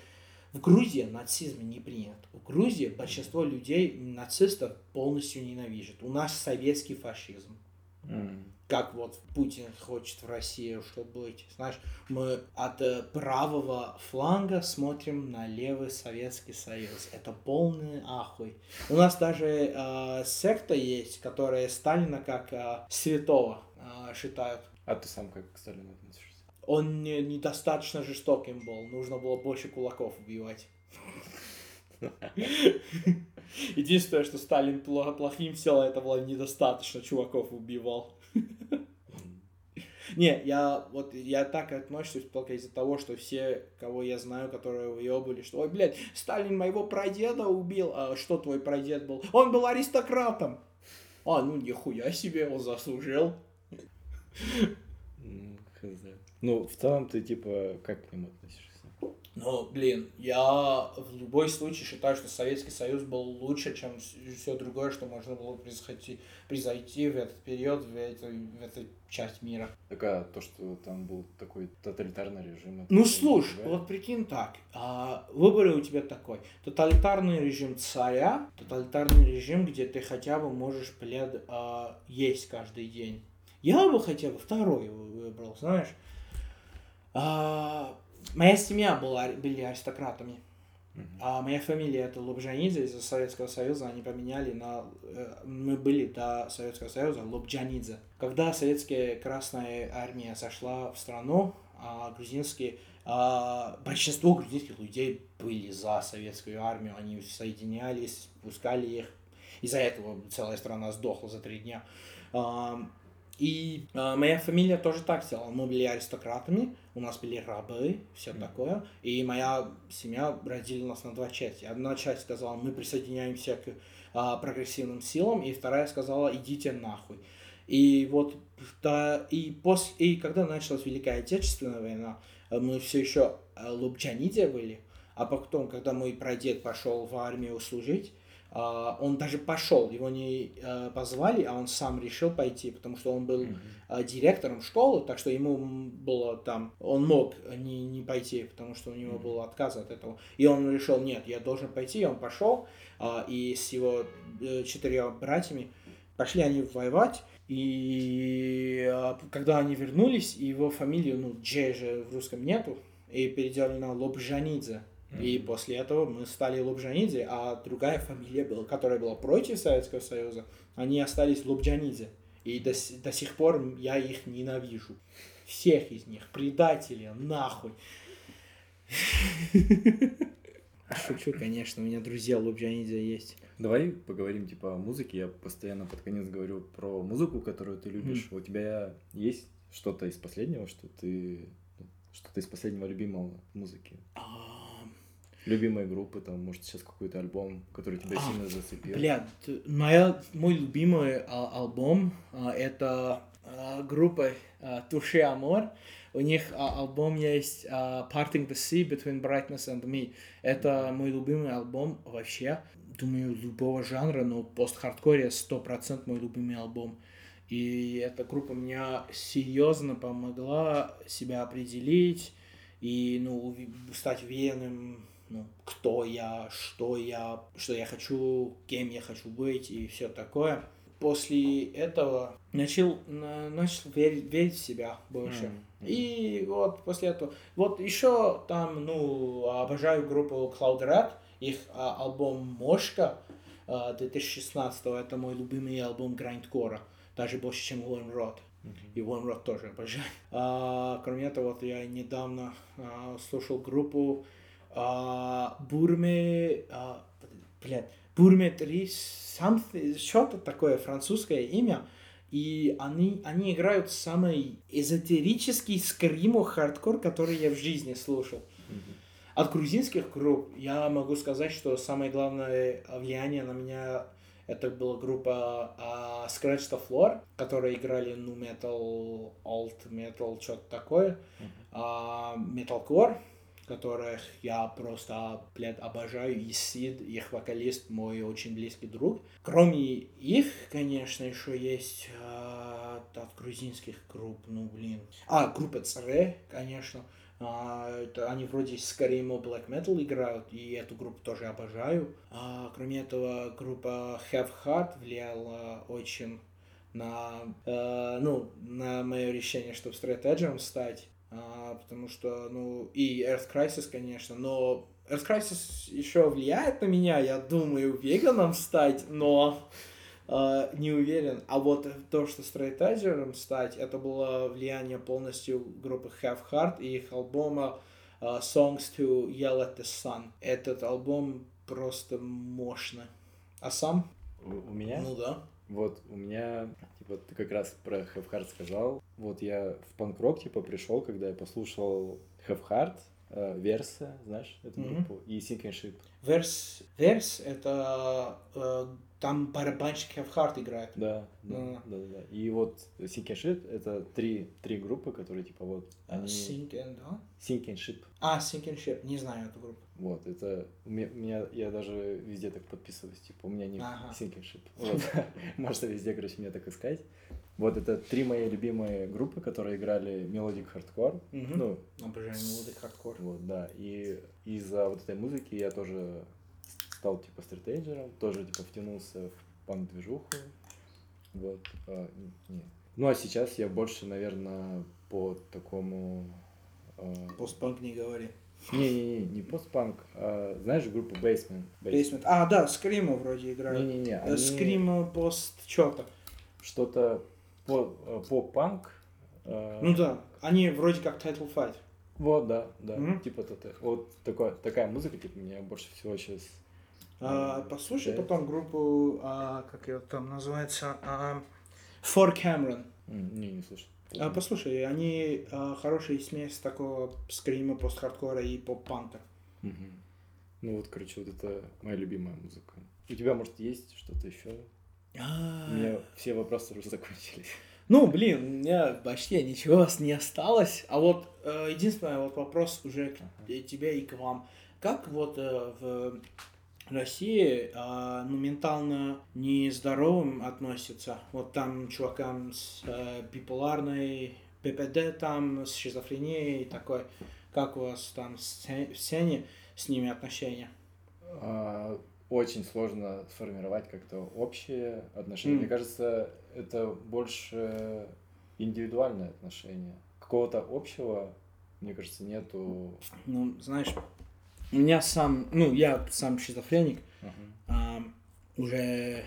в Грузии нацизм не принят. В Грузии большинство людей нацистов полностью ненавидят. У нас советский фашизм. М. Как вот Путин хочет в России, чтобы быть. Знаешь, мы от э, правого фланга смотрим на левый Советский Союз. Это полный ахуй. У нас даже э, секта есть, которая Сталина как э, святого э, считают. А ты сам как к Сталину относишься? Он не- недостаточно жестоким был. Нужно было больше кулаков убивать. Единственное, что Сталин плохим сделал, это было недостаточно чуваков убивал. [LAUGHS] Не, я вот я так отношусь только из-за того, что все, кого я знаю, которые выебали, что, ой, блядь, Сталин моего прадеда убил, а что твой прадед был? Он был аристократом. А, ну нихуя себе, он заслужил. Ну, в целом ты, типа, как к нему относишься? Ну, блин, я в любой случае считаю, что Советский Союз был лучше, чем все другое, что можно было произойти, произойти в этот период, в, этой в эту часть мира. Так, а то, что там был такой тоталитарный режим... Ну, слушай, вот прикинь так, а, выбор у тебя такой. Тоталитарный режим царя, тоталитарный режим, где ты хотя бы можешь, блядь, а, есть каждый день. Я бы хотя бы второй выбрал, знаешь. А, Моя семья была, были аристократами. А моя фамилия это Лобжанидзе из Советского Союза, они поменяли на... Э, мы были до Советского Союза Лобджанидзе. Когда советская Красная Армия сошла в страну, а грузинские... А, большинство грузинских людей были за Советскую Армию, они соединялись, пускали их. Из-за этого целая страна сдохла за три дня. А, и э, моя фамилия тоже так сделала. Мы были аристократами, у нас были рабы, все mm. такое. И моя семья разделила нас на два части. Одна часть сказала, мы присоединяемся к э, прогрессивным силам, и вторая сказала, идите нахуй. И вот, да, и, после, и когда началась Великая Отечественная война, мы все еще э, лубчаниде были, а потом, когда мой прадед пошел в армию служить, он даже пошел, его не uh, позвали, а он сам решил пойти, потому что он был uh, директором школы, так что ему было там, он мог не, не пойти, потому что у него был отказ от этого. И он решил, нет, я должен пойти, и он пошел, и с его э, четырьмя братьями пошли они воевать, и когда они вернулись, его фамилию, ну, Джей же в русском нету, и переделали на Лобжанидзе. И после этого мы стали Лубжанидзе, а другая фамилия была, которая была против Советского Союза, они остались Лубджанидзе. И до, до сих пор я их ненавижу. Всех из них. Предатели, нахуй. [LAUGHS] Шучу, конечно, у меня друзья Лубджанидзе есть. Давай поговорим типа о музыке. Я постоянно под конец говорю про музыку, которую ты любишь. Mm. У тебя есть что-то из последнего, что ты ну, что-то из последнего любимого музыки? А, любимые группы, там, может, сейчас какой-то альбом, который тебя а, сильно зацепил? Бля, моя, мой любимый а, альбом а, это а, группа а, Туше Амор. У них а, альбом есть а, Parting the Sea Between Brightness and Me. Это мой любимый альбом вообще. Думаю, любого жанра, но пост-хардкоре 100% мой любимый альбом. И эта группа меня серьезно помогла себя определить и ну, стать уверенным ну, кто я, что я, что я хочу, кем я хочу быть и все такое. После этого начал, начал верить, верить в себя больше. Mm-hmm. И вот после этого, вот еще там, ну, обожаю группу Cloud Red, их а, альбом Мошка а, 2016, это мой любимый альбом грайндкора, даже больше, чем Warm Rod. Mm-hmm. И Warm Rod тоже обожаю. А, кроме этого, вот я недавно а, слушал группу а, Бурме, а, блядь, Бурме 3, что-то такое французское имя, и они, они играют самый эзотерический скримо хардкор, который я в жизни слушал. От грузинских групп я могу сказать, что самое главное влияние на меня это была группа uh, Scratch the Floor, которые играли ну metal, alt metal, что-то такое, uh, metalcore, которых я просто, блядь, обожаю, и Сид, их вокалист, мой очень близкий друг. Кроме их, конечно, еще есть э, от грузинских групп, ну, блин. А, группа Царе, конечно. А, это, они вроде скорее black metal играют, и эту группу тоже обожаю. А, кроме этого, группа Have Heart влияла очень на, э, ну, на мое решение, чтобы стратеджером стать а, потому что, ну, и Earth Crisis, конечно, но Earth Crisis еще влияет на меня, я думаю, веганом стать, но э, не уверен. А вот то, что стрейтайзером стать, это было влияние полностью группы Have Heart и их альбома э, Songs to Yell at the Sun. Этот альбом просто мощно. А сам? У, у меня? Ну да. Вот у меня, типа, ты как раз про Have Heart сказал. Вот я в панк-рок, типа, пришел, когда я послушал Have Heart, э, Verse, знаешь, эту Мгм. группу, и Sinking Ships. Верс, Верс это э, там барабанщик Have Heart играет. Да, да, Да. да, да, да. И вот Sinking Ships это три, три группы, которые, типа, вот, они... Sinking, да? Sinking Ships. А, Sinking Ships, не знаю эту группу. Вот, это у меня, меня- я даже везде так подписываюсь, типа, у меня не Ага. Sinking Ships. Вот. [LAUGHS] Можете везде, короче, меня так искать. Вот это три мои любимые группы, которые играли melodic hardcore. Мгм. Ну, Обожаю melodic hardcore. вот, да. И из-за вот этой музыки я тоже стал, типа, стрейтэджером, тоже, типа, втянулся в панк-движуху. Вот. а, не-. Ну, а сейчас я больше, наверное, по такому... а, Постпанк не говори. Не-не-не, не постпанк, а, знаешь группу Basement? Basement. А, да, Скрима вроде играют. Не-не-не, Э, они Скрима пост что-то. что-то по- э, поп-панк. э, Ну да, они вроде как Title Fight. Вот, да, да, Мгм. типа Вот такое, такая музыка, типа, меня больше всего сейчас... А, послушай да. потом группу, а, как ее там называется, а, For Cameron. Не, не слышал. А, послушай, они а, хорошая смесь такого скрима, пост-хардкора и поп-панка. Мгм. Ну вот, короче, вот это моя любимая музыка. У тебя, может, есть что-то еще? У меня все вопросы уже закончились. Ну, блин, у меня почти ничего у вас не осталось. А вот э, единственный вот вопрос уже к Ага. тебе и к вам. Как вот э, в России э, ну, ментально нездоровым относятся? Вот там чувакам с э, биполарной ППД, там с шизофренией такой. Как у вас там в сце- в сцене с ними отношения? А, Очень сложно сформировать как-то общее отношение. М. Мне кажется, это больше индивидуальное отношение. Какого-то общего, мне кажется, нету. Ну, знаешь, у меня сам, ну, я сам шизофреник, Мгм. а, уже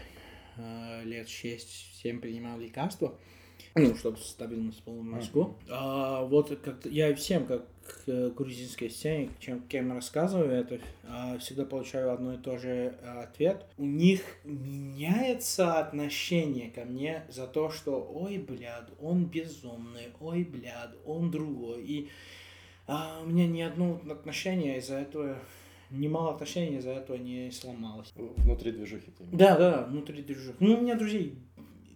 а, лет 6-7 принимал лекарства, ну, чтобы стабильность была в мозгу. А, вот как я всем, как э, грузинской сцене, чем кем рассказываю это, а, всегда получаю одно и то же а, ответ. У них меняется отношение ко мне за то, что, ой, блядь, он безумный, ой, блядь, он другой. И а, у меня ни одно отношение из-за этого, немало отношений из-за этого не сломалось. Внутри движухи ты имеешь? Да, да, внутри движух. Ну, у меня друзей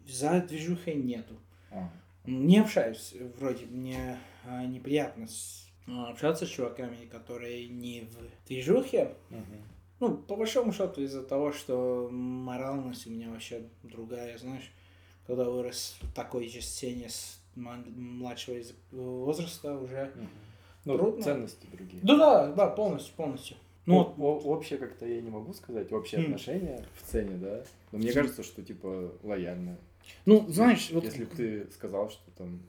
за движухой нету. А, Не общаюсь, вроде мне а, неприятно с- а, общаться с чуваками, которые не в движухе. мгм. Ну, по большому счету из-за того, что моральность у меня вообще другая, знаешь. Когда вырос в такой же сцене с младшего возраста уже. Мгм. Ну, Трудно. ценности другие. Да, да, да, полностью, полностью. Ну, Ну, вот, общее как-то я не могу сказать, общее М. отношение в сцене, да. Но мне кажется, что типа лояльно. ну, знаешь, вот... Если бы ты сказал, что там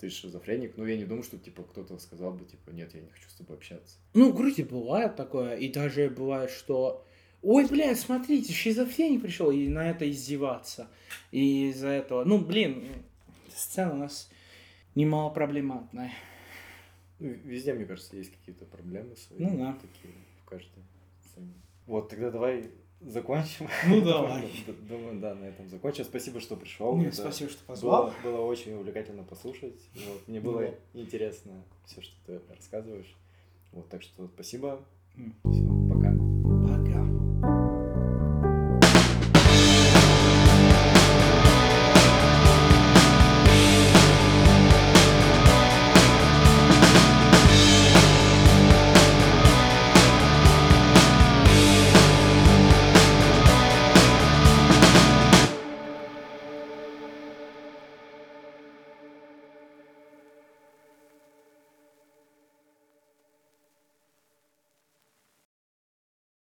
ты шизофреник, ну я не думаю, что типа кто-то сказал бы, типа, нет, я не хочу с тобой общаться. Ну, в Грузии бывает такое, и даже бывает, что Ой, блядь, смотрите, шизофреник пришел, и на это издеваться. И из-за этого, ну, блин, сцена у нас немало проблематная. Ну, везде, мне кажется, есть какие-то проблемы свои. Ну да. Такие в каждой сцене. Вот, тогда давай закончим. Ну, [LAUGHS] давай. Думаю, да, на этом закончим. Спасибо, что пришел. Нет, спасибо, что позвал. Было, было очень увлекательно послушать. Вот, мне было Да. интересно все, что ты рассказываешь. Вот, так что спасибо. М. Все, пока.